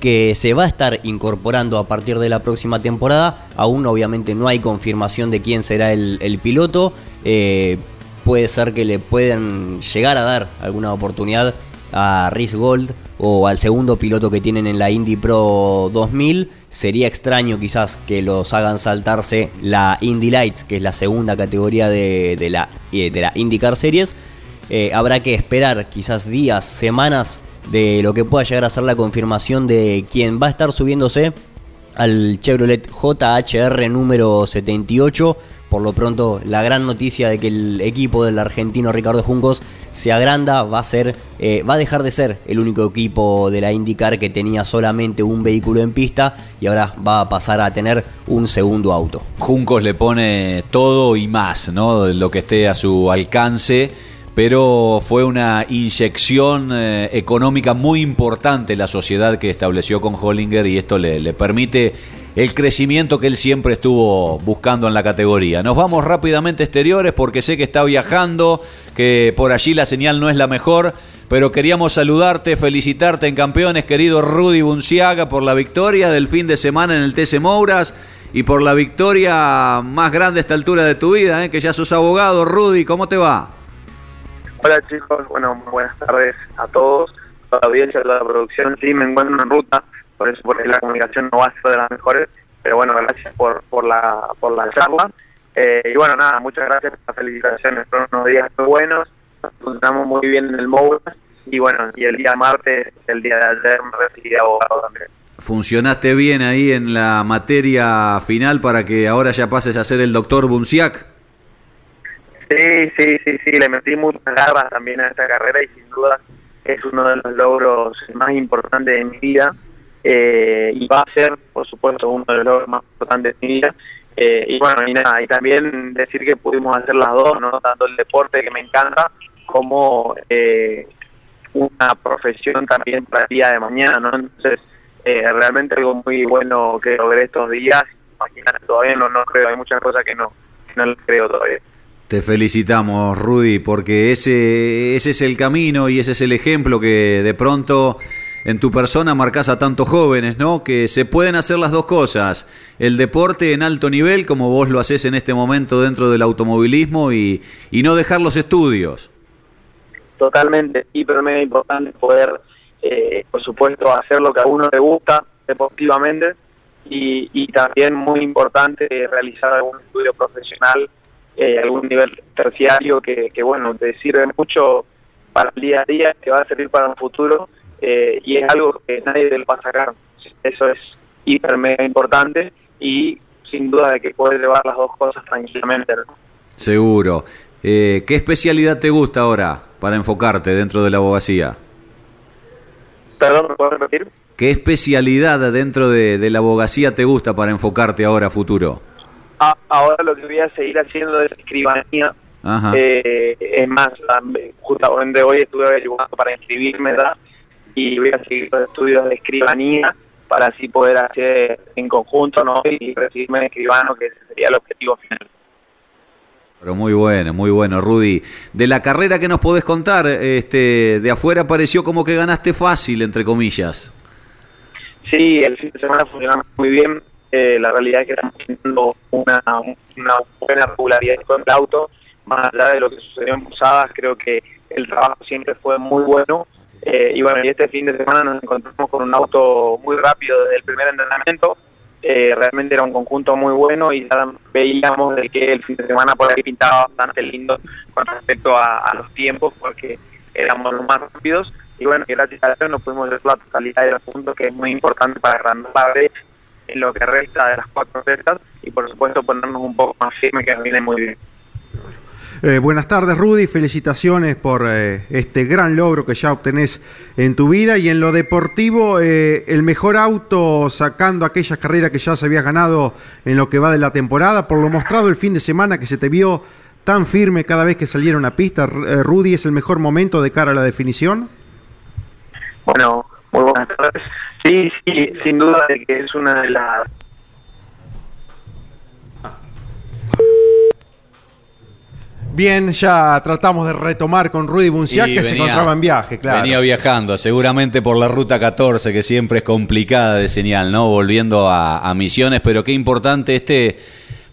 que se va a estar incorporando a partir de la próxima temporada. Aún obviamente no hay confirmación de quién será el, el piloto. Eh, puede ser que le puedan llegar a dar alguna oportunidad a Rhys Gold o al segundo piloto que tienen en la Indy Pro 2000. Sería extraño quizás que los hagan saltarse la Indy Lights, que es la segunda categoría de, la, eh, de la IndyCar Series. Eh, habrá que esperar quizás días, semanas de lo que pueda llegar a ser la confirmación de quién va a estar subiéndose al Chevrolet JHR número 78. Por lo pronto, la gran noticia de que el equipo del argentino Ricardo Juncos se agranda, va a ser, eh, va a dejar de ser el único equipo de la IndyCar que tenía solamente un vehículo en pista y ahora va a pasar a tener un segundo auto. Juncos le pone todo y más, ¿no? Lo que esté a su alcance, pero fue una inyección eh, económica muy importante la sociedad que estableció con Hollinger y esto le permite el crecimiento que él siempre estuvo buscando en la categoría. Nos vamos rápidamente exteriores porque sé que está viajando, que por allí la señal no es la mejor, pero queríamos saludarte, felicitarte en campeones, querido Rudy Bunciaga, por la victoria del fin de semana en el TC Mouras y por la victoria más grande a esta altura de tu vida, ¿eh? que ya sos abogado. Rudy, ¿cómo te va? Hola chicos, bueno, buenas tardes a todos, a la la producción. Sí, me encuentro en ruta, por eso porque la comunicación no va a ser de las mejores, pero bueno, gracias por, por, la, por la charla. Eh, y bueno, nada, muchas gracias por las felicitaciones, fueron unos días muy buenos, nos encontramos muy bien en el MOURAS y bueno, y el día martes, el día de ayer, me recibí de abogado también. ¿Funcionaste bien ahí en la materia final para que ahora ya pases a ser el doctor Bunciac? Sí, sí, sí, sí, le metí muchas garras también a esta carrera y sin duda es uno de los logros más importantes de mi vida eh, y va a ser, por supuesto, uno de los logros más importantes de mi vida. Eh, y bueno, y nada, y también decir que pudimos hacer las dos, ¿no? Tanto el deporte que me encanta como eh, una profesión también para el día de mañana, ¿no? Entonces, eh, realmente algo muy bueno que logré estos días. Imagínate, todavía no, no creo, hay muchas cosas que no, que no creo todavía. Te felicitamos, Rudy, porque ese, ese es el camino y ese es el ejemplo que de pronto en tu persona marcas a tantos jóvenes, ¿no? Que se pueden hacer las dos cosas. El deporte en alto nivel, como vos lo haces en este momento dentro del automovilismo, y, y no dejar los estudios. Totalmente, y pero mega importante poder, eh, por supuesto, hacer lo que a uno le gusta deportivamente y, y también muy importante eh, realizar algún estudio profesional eh, algún nivel terciario que, que, bueno, te sirve mucho para el día a día, te va a servir para un futuro eh, y es algo que nadie te lo va a sacar. Eso es hiper mega importante y sin duda de que puedes llevar las dos cosas tranquilamente. ¿no? Seguro. Eh, ¿Qué especialidad te gusta ahora para enfocarte dentro de la abogacía? Perdón, ¿me puedes repetir? ¿Qué especialidad dentro de, de la abogacía te gusta para enfocarte ahora a futuro? A- ahora lo que voy a seguir haciendo es escribanía. Ajá. Eh, es más, am- justamente hoy estuve averiguando para inscribirme ¿verdad? Y voy a seguir los estudios de escribanía para así poder hacer en conjunto ¿no? y recibirme de escribano, que ese sería el objetivo final. Pero muy bueno, muy bueno, Rudy. De la carrera que nos podés contar, este, de afuera pareció como que ganaste fácil, entre comillas. Sí, el fin de semana funcionó muy bien. Eh, la realidad es que estamos teniendo una, una buena regularidad con el auto. Más allá de lo que sucedió en Posadas, creo que el trabajo siempre fue muy bueno. Eh, y bueno, y este fin de semana nos encontramos con un auto muy rápido desde el primer entrenamiento. Eh, realmente era un conjunto muy bueno y ya veíamos de que el fin de semana por ahí pintaba bastante lindo con respecto a, los tiempos porque éramos los más rápidos y bueno, gracias a Dios nos pudimos ver la totalidad de los puntos que es muy importante para agrandar la brecha en lo que resta de las cuatro rectas y por supuesto ponernos un poco más firme que nos viene muy bien. Eh, buenas tardes, Rudy. Felicitaciones por eh, este gran logro que ya obtenés en tu vida. Y en lo deportivo, eh, el mejor auto sacando aquellas carreras que ya se habías ganado en lo que va de la temporada. Por lo mostrado el fin de semana que se te vio tan firme cada vez que salieron a pista, eh, Rudy, ¿es el mejor momento de cara a la definición? Bueno, muy buenas tardes. Sí, sí, sin duda de que es una de las Bien, ya tratamos de retomar con Rudy Bunciac, que se encontraba en viaje, claro. Venía viajando, seguramente por la ruta 14, que siempre es complicada de señal, ¿no? Volviendo a, a Misiones, pero qué importante este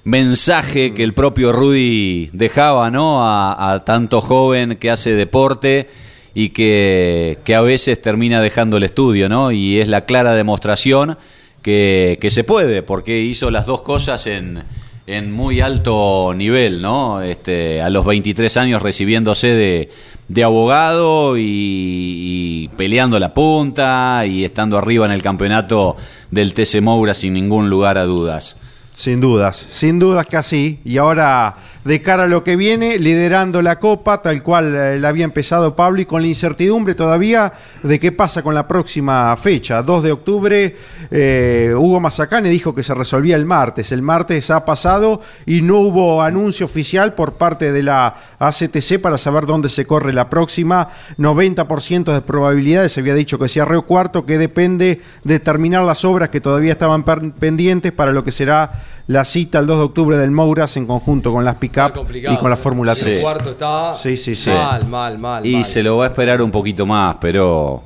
mensaje que el propio Rudy dejaba, ¿no? A, a tanto joven que hace deporte y que, que a veces termina dejando el estudio, ¿no? Y es la clara demostración que, que se puede, porque hizo las dos cosas en, en muy alto nivel, ¿no? Este, a los 23 años recibiéndose de, de abogado y, y peleando la punta y estando arriba en el campeonato del TC Moura sin ningún lugar a dudas. Sin dudas, sin dudas que así. Y ahora de cara a lo que viene, liderando la Copa, tal cual eh, la había empezado Pablo, y con la incertidumbre todavía de qué pasa con la próxima fecha. 2 de octubre, eh, Hugo Mazacane dijo que se resolvía el martes. El martes ha pasado y no hubo anuncio oficial por parte de la ACTC para saber dónde se corre la próxima. 90% de probabilidades, se había dicho que sea Río Cuarto, que depende de terminar las obras que todavía estaban pendientes para lo que será la cita el 2 de octubre del Mouras en conjunto con las pick-up y con la Fórmula El 3. cuarto está Sí, sí, sí. mal, mal, mal. Y mal. se lo va a esperar un poquito más, pero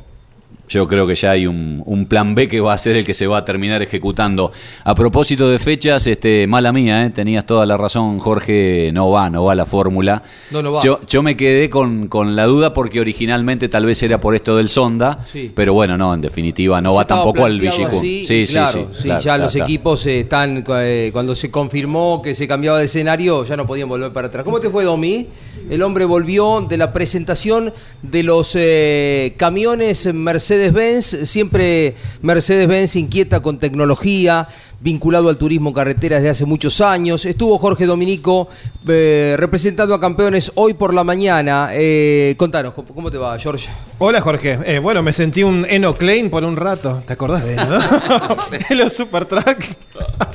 yo creo que ya hay un, un plan B que va a ser el que se va a terminar ejecutando. A propósito de fechas, este, mala mía, ¿eh? tenías toda la razón, Jorge, no va, no va la fórmula. No, no va. Yo, yo me quedé con, con la duda porque originalmente tal vez era por esto del Sonda, Sí. pero bueno, no, en definitiva no Se va tampoco al Villicún. Sí, sí, claro, sí, sí, claro, ya claro, los equipos están, eh, cuando se confirmó que se cambiaba de escenario, ya no podían volver para atrás. ¿Cómo te fue, Domi? El hombre volvió de la presentación de los eh, camiones Mercedes-Benz, siempre Mercedes-Benz inquieta con tecnología, vinculado al turismo carretera desde hace muchos años. Estuvo Jorge Dominico eh, representando a campeones hoy por la mañana. Eh, contanos, ¿cómo, cómo te va, George? Hola Jorge, Eh, bueno, me sentí un Eno Klein por un rato, ¿te acordás de él, no? en los Super.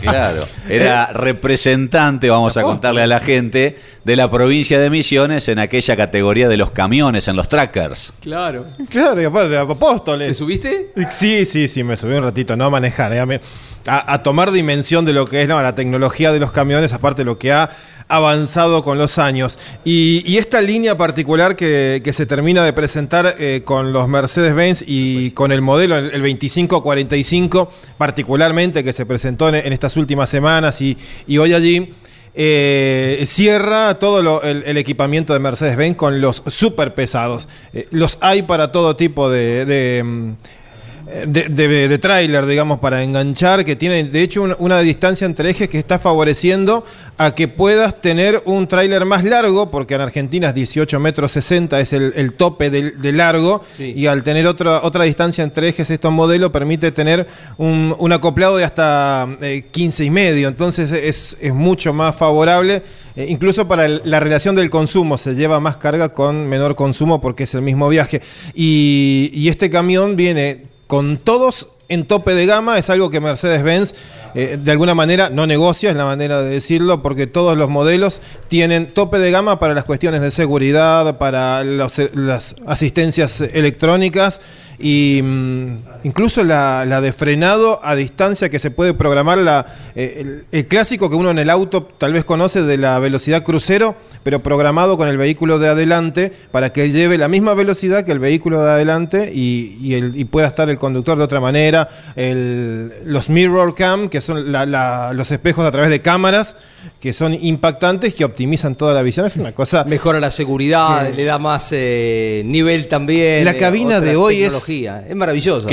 Claro, era representante, vamos a contarle a la gente, de la provincia de Misiones en aquella categoría de los camiones, en los trackers. Claro. Claro, y aparte de Apóstoles. ¿Te subiste? Sí, sí, sí, me subí un ratito, no a manejar, eh, a, me- a- a tomar dimensión de lo que es no, la tecnología de los camiones, aparte de lo que ha avanzado con los años. Y, y esta línea particular que, que se termina de presentar eh, con los Mercedes-Benz y con el modelo, el, el 2545, particularmente que se presentó en, en estas últimas semanas y, y hoy allí. eh, cierra todo lo- el, el equipamiento de Mercedes-Benz con los super pesados. Eh, los hay para todo tipo de, de, mm, de, de- de tráiler, digamos, para enganchar, que tiene de hecho un- una distancia entre ejes que está favoreciendo a que puedas tener un tráiler más largo, porque en Argentina es 18 metros 60, es el, el tope de, de largo, Sí. y al tener otra, otra distancia entre ejes, estos modelos permite tener un, un acoplado de hasta eh, 15 y medio, entonces es, es mucho más favorable. eh, incluso para el- la relación del consumo, se lleva más carga con menor consumo porque es el mismo viaje. Y, y este camión viene con todos en tope de gama, es algo que Mercedes-Benz eh, de alguna manera no negocia, es la manera de decirlo, porque todos los modelos tienen tope de gama para las cuestiones de seguridad, para los- las asistencias electrónicas y mm, incluso la, de frenado a distancia que se puede programar, la, eh, el clásico que uno en el auto tal vez conoce de la velocidad crucero, pero programado con el vehículo de adelante para que lleve la misma velocidad que el vehículo de adelante y, y el- y pueda estar el conductor de otra manera. El- los mirror cam, que son la- la- los espejos a través de cámaras, que son impactantes, que optimizan toda la visión. Es una cosa... Mejora la seguridad, le da más eh, nivel también. La eh, cabina de hoy es- tecnología. es... maravilloso.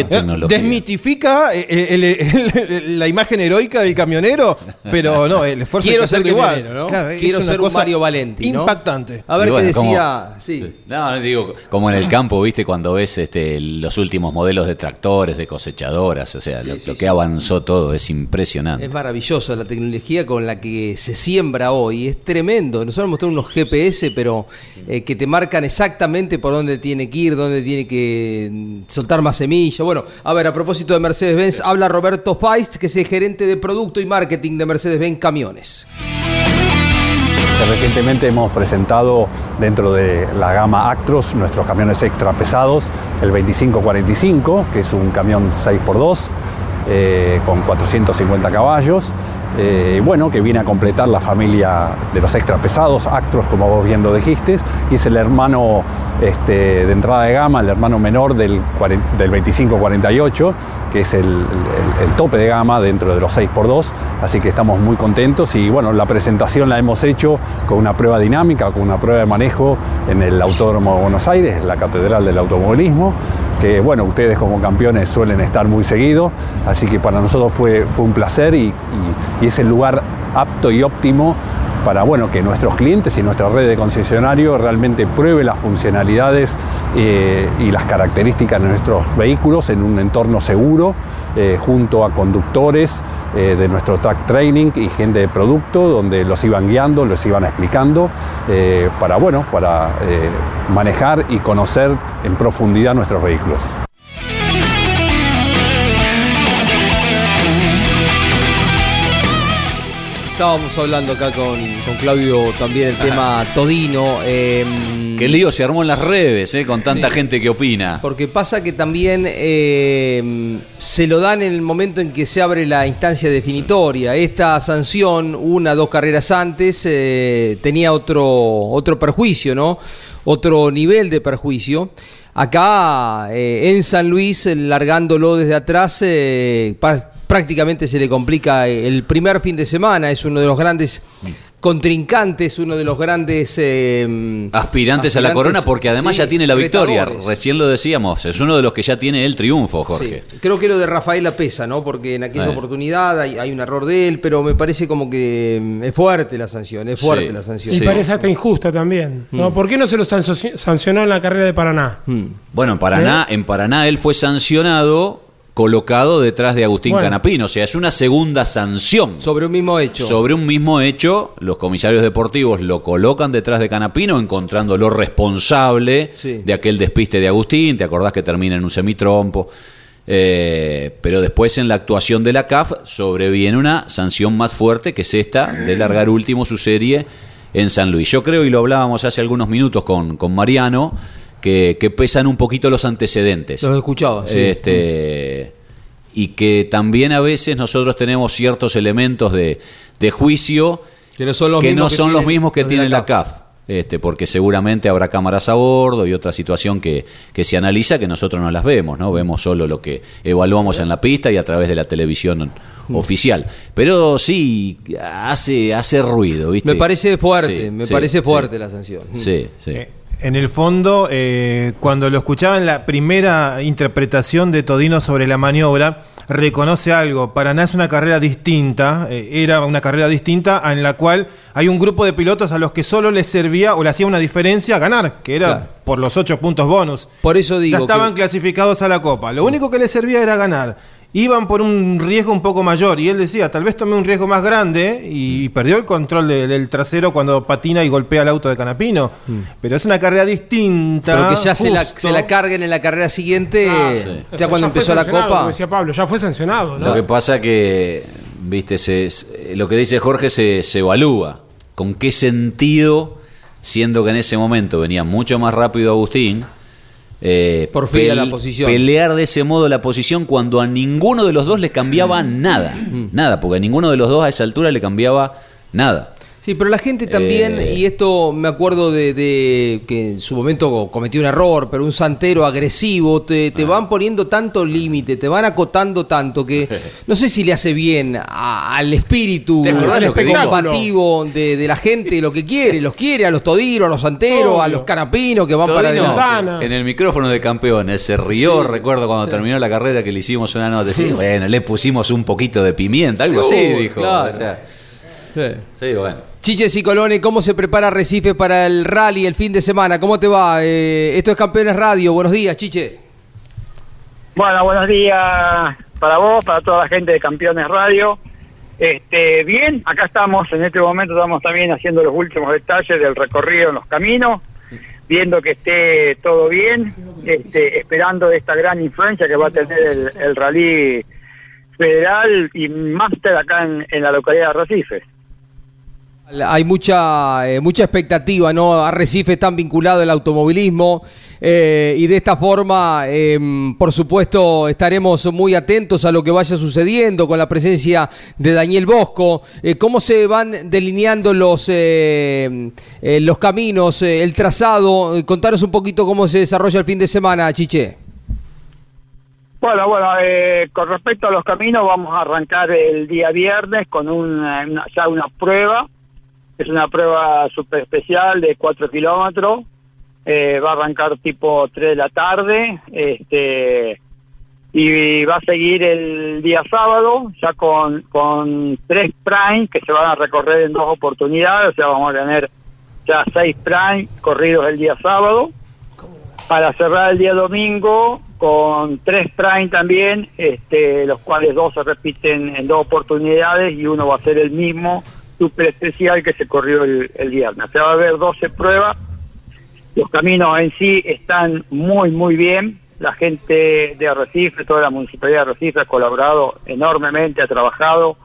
Desmitifica eh, el- el- el- la imagen heroica del camionero, pero no, el esfuerzo Quiero que ser igual. ¿no? Claro, es Quiero una ser un cosa Mario Valenti, ¿no? Impactante. A ver bueno, qué decía. Sí. No, no, digo, como en el campo, viste, cuando ves este, los últimos modelos de tractores, de cosechadoras, o sea, Sí, lo, sí, lo sí. que avanzó todo es impresionante. Es maravilloso la tecnología con la que se siembra hoy. Es tremendo. Nosotros mostramos unos GPS, pero eh, que te marcan exactamente por dónde tiene que ir, dónde tiene que mm, soltar más semilla. Bueno, a ver, a propósito de Mercedes-Benz, habla Roberto Feist, que es el gerente de producto y marketing de Mercedes-Benz Camiones. Recientemente hemos presentado dentro de la gama Actros nuestros camiones extra pesados, el 2545, que es un camión 6x2 eh, con 450 caballos, eh, bueno, que viene a completar la familia de los extra pesados, Actros, como vos bien lo dijiste, y es el hermano este, de entrada de gama, el hermano menor del, del 2548, que es el, tope de gama dentro de los 6x2, así que estamos muy contentos y bueno, la presentación la hemos hecho con una prueba dinámica, con una prueba de manejo en el Autódromo de Buenos Aires, la Catedral del Automovilismo, que bueno, ustedes como campeones suelen estar muy seguido, así que para nosotros fue, fue un placer y- y es el lugar apto y óptimo para bueno, que nuestros clientes y nuestra red de concesionarios realmente pruebe las funcionalidades eh, y las características de nuestros vehículos en un entorno seguro, eh, junto a conductores eh, de nuestro track training y gente de producto, donde los iban guiando, los iban explicando, para, bueno, para manejar y conocer en profundidad nuestros vehículos. Estábamos hablando acá con, con Claudio también el tema Todino. eh, Qué lío se armó en las redes, eh, con tanta gente que opina. Porque pasa que también eh, se lo dan en el momento en que se abre la instancia definitoria. Esta sanción, una, dos carreras antes, eh, tenía otro, otro perjuicio, ¿no? Otro nivel de perjuicio. Acá eh, en San Luis, largándolo desde atrás, eh, pa- prácticamente se le complica el primer fin de semana. Es uno de los grandes contrincantes, uno de los grandes... eh, Aspirantes a la corona porque además sí, ya tiene la victoria. retadores. Recién lo decíamos, es uno de los que ya tiene el triunfo, Jorge. Sí, creo que lo de Rafaela pesa, ¿no? Porque en aquella Eh. oportunidad hay, hay un error de él, pero me parece como que mm, es fuerte la sanción, es fuerte Sí. la sanción. Y parece hasta injusta también. ¿no? Mm. ¿Por qué no se lo sancio- sancionó en la carrera de Paraná? Bueno, en Paraná, en Paraná él fue sancionado colocado detrás de Agustín Bueno. Canapino, o sea, es una segunda sanción. Sobre un mismo hecho. Sobre un mismo hecho, los comisarios deportivos lo colocan detrás de Canapino, encontrándolo responsable Sí. de aquel despiste de Agustín. ¿Te acordás que termina en un semitrompo? Eh, pero después en la actuación de la CAF sobreviene una sanción más fuerte que es esta de largar último su serie en San Luis. Yo creo, y lo hablábamos hace algunos minutos con, con Mariano, que, que pesan un poquito los antecedentes. Los escuchaba, sí. Este, y que también a veces nosotros tenemos ciertos elementos de, de juicio Que no son los que mismos no que son los tienen mismos que tiene la la CAF. Este, porque seguramente habrá cámaras a bordo y otra situación que, que se analiza que nosotros no las vemos, ¿no? Vemos solo lo que evaluamos en la pista y a través de la televisión Mm. oficial. Pero sí, hace, hace ruido, ¿viste? Me parece fuerte, Sí, me sí, parece sí. fuerte la sanción. Sí, sí. En el fondo, eh, cuando lo escuchaba en la primera interpretación de Todino sobre la maniobra, reconoce algo. Paraná es una carrera distinta, eh, era una carrera distinta en la cual hay un grupo de pilotos a los que solo les servía o le hacía una diferencia ganar, que era Claro. por los ocho puntos bonus. Por eso digo Ya estaban que- clasificados a la Copa. Lo único que les servía era ganar. Iban por un riesgo un poco mayor y él decía, tal vez tomé un riesgo más grande y perdió el control de- del trasero cuando patina y golpea el auto de Canapino. Pero es una carrera distinta. Pero que ya se la, se la carguen en la carrera siguiente, Ah, ya O sea, cuando empezó la Copa. como decía Pablo, ya fue sancionado. ¿no? Lo que pasa que, viste, se, se- lo que dice Jorge se, se evalúa. ¿Con qué sentido, siendo que en ese momento venía mucho más rápido Agustín, eh, la posición. pelear de ese modo la posición cuando a ninguno de los dos le cambiaba Mm. nada? Nada, porque a ninguno de los dos a esa altura le cambiaba nada. Sí, pero la gente también, Eh. y esto me acuerdo de, de que en su momento cometió un error, pero un santero agresivo, te, Ah. te van poniendo tanto límite, te van acotando tanto que no sé si le hace bien a- al espíritu combativo de, de la gente lo que quiere, los quiere a los todiros, a los santeros, a los canapinos que van para Todino, adelante. en el micrófono de campeones se rió, recuerdo cuando terminó la carrera que le hicimos una nota, sí, bueno, le pusimos un poquito de pimienta, algo así, Uy, dijo. claro. o sea, Sí. sí, bueno. Chiche Cicolone, ¿cómo se prepara Recife para el rally el fin de semana? ¿Cómo te va? Eh, esto es Campeones Radio. Buenos días, Chiche. Bueno, buenos días para vos, para toda la gente de Campeones Radio. Este, bien, acá estamos, en este momento estamos también haciendo los últimos detalles del recorrido en los caminos, viendo que esté todo bien, este, esperando esta gran influencia que va a tener el, el rally federal y máster acá en, en la localidad de Recife. Hay mucha, eh, mucha expectativa, ¿no? Arrecife están vinculado al automovilismo eh, y de esta forma, eh, por supuesto, estaremos muy atentos a lo que vaya sucediendo con la presencia de Daniel Bosco. Eh, ¿Cómo se van delineando los, los caminos, el trazado? Contanos un poquito cómo se desarrolla el fin de semana, Chiche. Bueno, bueno, eh, con respecto a los caminos, vamos a arrancar el día viernes con una- ya una prueba. Es una prueba súper especial de 4 kilómetros. Eh, va a arrancar tipo 3 de la tarde. Este, y va a seguir el día sábado ya con, con tres Prime que se van a recorrer en dos oportunidades, o sea, vamos a tener ya seis Prime corridos el día sábado, para cerrar el día domingo con tres Prime también, este, los cuales dos se repiten en dos oportunidades y uno va a ser el mismo super especial que se corrió el, el viernes. O sea, va a haber 12 pruebas, los caminos en sí están muy, muy bien, la gente de Arrecife, toda la municipalidad de Arrecife ha colaborado enormemente, ha trabajado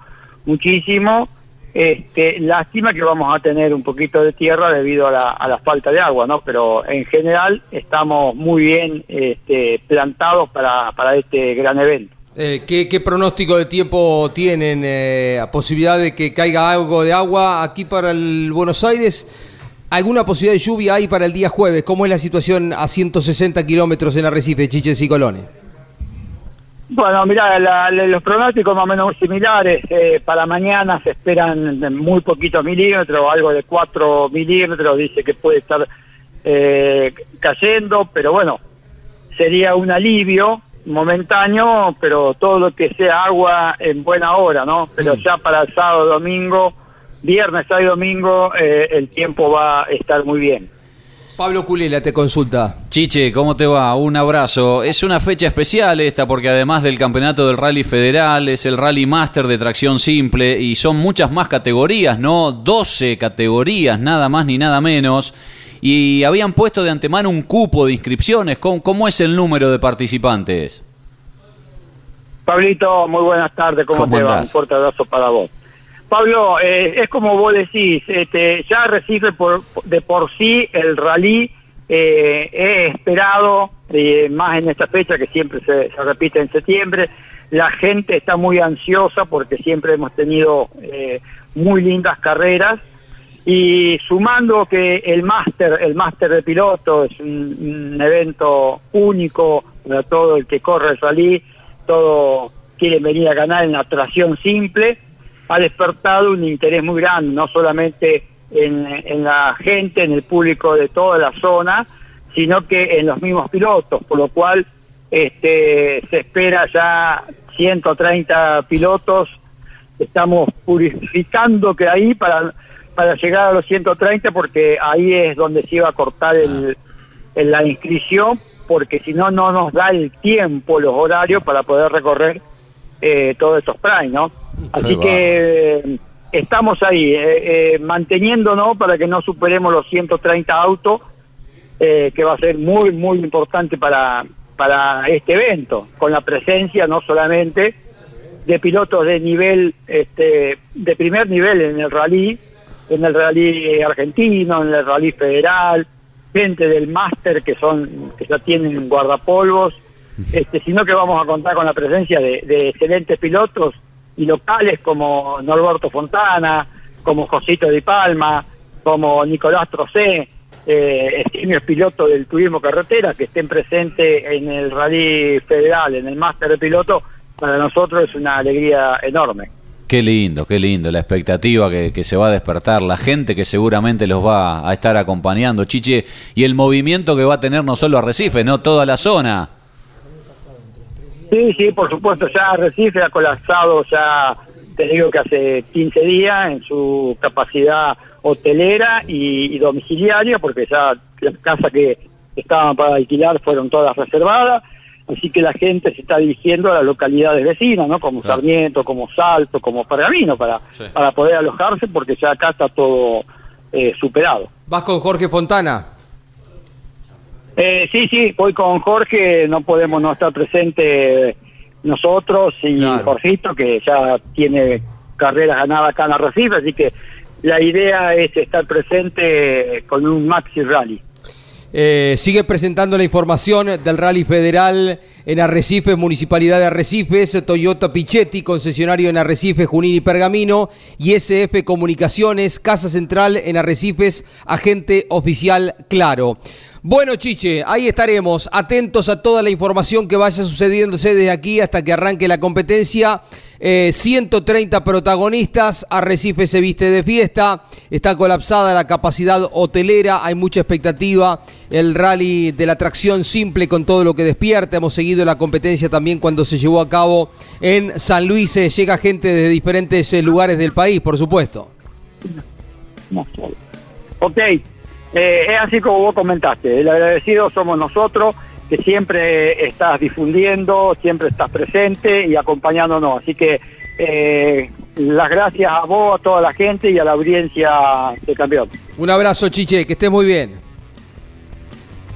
muchísimo. Este, lástima que vamos a tener un poquito de tierra debido a la, a la falta de agua, ¿no? Pero en general estamos muy bien este, plantados para, para este gran evento. Eh, ¿qué, pronóstico de tiempo tienen? Eh, ¿Posibilidad de que caiga algo de agua aquí para el Buenos Aires? ¿Alguna posibilidad de lluvia hay para el día jueves? ¿Cómo es la situación a 160 kilómetros en Arrecife, Chiches y Colones? Bueno, mira, los pronósticos más o menos similares. eh, para mañana se esperan muy poquitos milímetros, algo de 4 milímetros, dice que puede estar eh, cayendo, pero bueno, sería un alivio momentáneo, pero todo lo que sea agua en buena hora, ¿no? Pero ya para el sábado, domingo, viernes, sábado y domingo, eh, el tiempo va a estar muy bien. Pablo Culela te consulta. Chiche, ¿cómo te va? Un abrazo. Es una fecha especial esta porque además del campeonato del Rally Federal es el Rally Master de tracción simple y son muchas más categorías, ¿no? 12 categorías, nada más ni nada menos. Y habían puesto de antemano un cupo de inscripciones. ¿Cómo, cómo es el número de participantes? Pablito, muy buenas tardes, ¿cómo, ¿Cómo te va? Un fuerte abrazo para vos. Pablo, eh, es como vos decís, este, ya Recife por, de por sí el rally eh, es esperado, eh, más en esta fecha que siempre se, se repite en septiembre. La gente está muy ansiosa porque siempre hemos tenido eh, muy lindas carreras y sumando que el máster, el máster de piloto es un, evento único para todo el que corre el rally, todo quieren venir a ganar en la tracción simple, ha despertado un interés muy grande, no solamente en, en la gente, en el público de toda la zona, sino que en los mismos pilotos, por lo cual este, se espera ya 130 pilotos, estamos purificando que ahí para, para llegar a los 130 porque ahí es donde se iba a cortar el, el- la inscripción porque si no no nos da el tiempo, los horarios para poder recorrer eh, todos estos prime, ¿no? Así Qué que estamos ahí, eh, eh, manteniéndonos para que no superemos los 130 autos, eh, que va a ser muy, muy importante para, para este evento, con la presencia no solamente de pilotos de nivel, este, de primer nivel en el rally, en el rally argentino, en el rally federal, gente del máster que son, que ya tienen guardapolvos, este, sino que vamos a contar con la presencia de, de excelentes pilotos y locales como Norberto Fontana, como Josito Di Palma, como Nicolás Trocé, eh, eximios pilotos del turismo carretera que estén presentes en el rally federal, en el máster de piloto, para nosotros es una alegría enorme. Qué lindo, qué lindo, la expectativa que, se va a despertar, la gente que seguramente los va a estar acompañando, Chiche, y el movimiento que va a tener no solo Arrecife, no toda la zona. Sí, sí, por supuesto, ya Recife ha colapsado ya, te digo que hace 15 días en su capacidad hotelera y domiciliaria, porque ya las casas que estaban para alquilar fueron todas reservadas, así que la gente se está dirigiendo a las localidades vecinas, ¿no? Como Sarmiento, como Salto, como Pergamino, para, para poder alojarse, porque ya acá está todo eh, superado. ¿Vas con Jorge Fontana? Eh, sí, sí, voy con Jorge, no podemos no estar presente nosotros y Jorgito, que ya tiene carreras ganadas acá en Arrecife, así que la idea es estar presente con un Maxi Rally. Eh, sigue presentando la información del Rally Federal en Arrecifes, Municipalidad de Arrecifes, Toyota Pichetti, concesionario en Arrecifes, Junín y Pergamino, y SF Comunicaciones, Casa Central en Arrecifes, agente oficial Claro. Bueno, Chiche, ahí estaremos, atentos a toda la información que vaya sucediéndose desde aquí hasta que arranque la competencia. Eh, 130 protagonistas, Arrecife se viste de fiesta, está colapsada la capacidad hotelera, hay mucha expectativa, el rally de la tracción simple con todo lo que despierta, hemos seguido la competencia también cuando se llevó a cabo en San Luis, eh, llega gente de diferentes eh, lugares del país, por supuesto. Ok, eh, es así como vos comentaste, el agradecido somos nosotros, que siempre estás difundiendo, siempre estás presente y acompañándonos. Así que eh, las gracias a vos, a toda la gente y a la audiencia de campeón. Un abrazo, Chiche, que estés muy bien.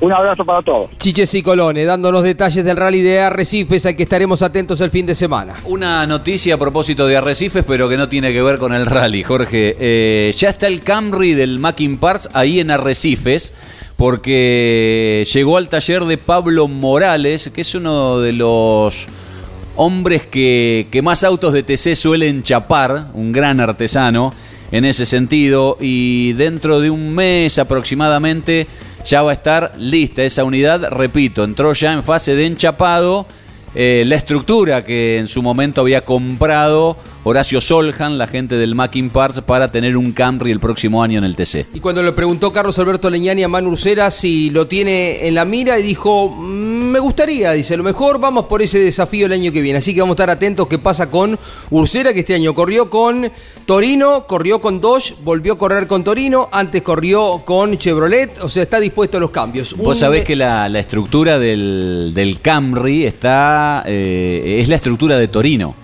Un abrazo para todos. Chiche Cicolone, dándonos detalles del rally de Arrecifes, al que estaremos atentos el fin de semana. Una noticia a propósito de Arrecifes, pero que no tiene que ver con el rally, Jorge. Eh, ya está el Camry del Mackin Parts ahí en Arrecifes, porque llegó al taller de Pablo Morales, que es uno de los hombres que, más autos de TC suelen chapar, un gran artesano en ese sentido, y dentro de un mes aproximadamente ya va a estar lista esa unidad, repito, entró ya en fase de enchapado. eh, la estructura que en su momento había comprado Horacio Soljan, la gente del Mackin Parts, para tener un Camry el próximo año en el TC. Y cuando le preguntó Carlos Alberto Leñani a Manu Ursera si lo tiene en la mira, y dijo, "Mm, me gustaría, dice, a lo mejor vamos por ese desafío el año que viene. Así que vamos a estar atentos qué pasa con Ursera, que este año corrió con Torino, corrió con Dodge, volvió a correr con Torino, antes corrió con Chevrolet, o sea, está dispuesto a los cambios. Vos Un- sabés que la, la estructura del, del Camry está. eh, es la estructura de Torino.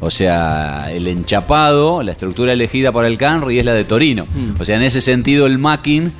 O sea, el enchapado, la estructura elegida para el Camry es la de Torino. Mm. O sea, en ese sentido, el Mackin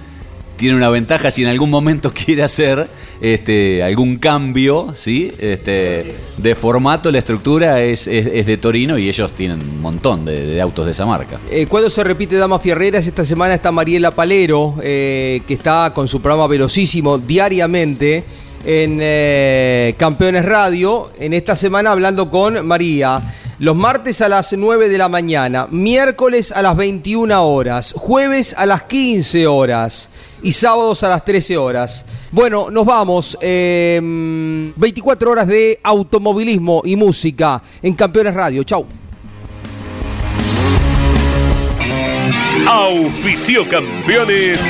tiene una ventaja si en algún momento quiere hacer este, algún cambio ¿sí? este, de formato. La estructura es, es- es de Torino y ellos tienen un montón de, de autos de esa marca. Eh, cuando se repite Damas Fierreras, esta semana está Mariela Palero, eh, que está con su programa Velocísimo diariamente en eh, Campeones Radio. En esta semana hablando con María. Los martes a las 9 de la mañana, miércoles a las 21 horas, jueves a las 15 horas y sábados a las 13 horas. Bueno, nos vamos. eh, 24 horas de automovilismo y música en Campeones Radio. Chau. Auspicio campeones.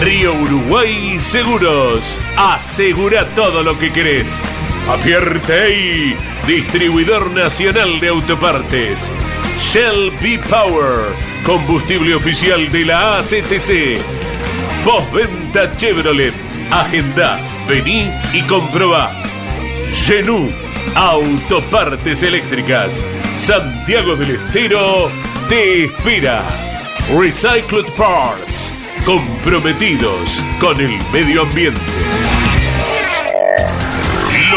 Río Uruguay Seguros. Asegura todo lo que querés. Apierte distribuidor nacional de autopartes. Shell B Power, combustible oficial de la ACTC. Postventa Chevrolet. Agenda, vení y comprobá. Genú, autopartes eléctricas. Santiago del Estero te espera. Recycled Parts, comprometidos con el medio ambiente.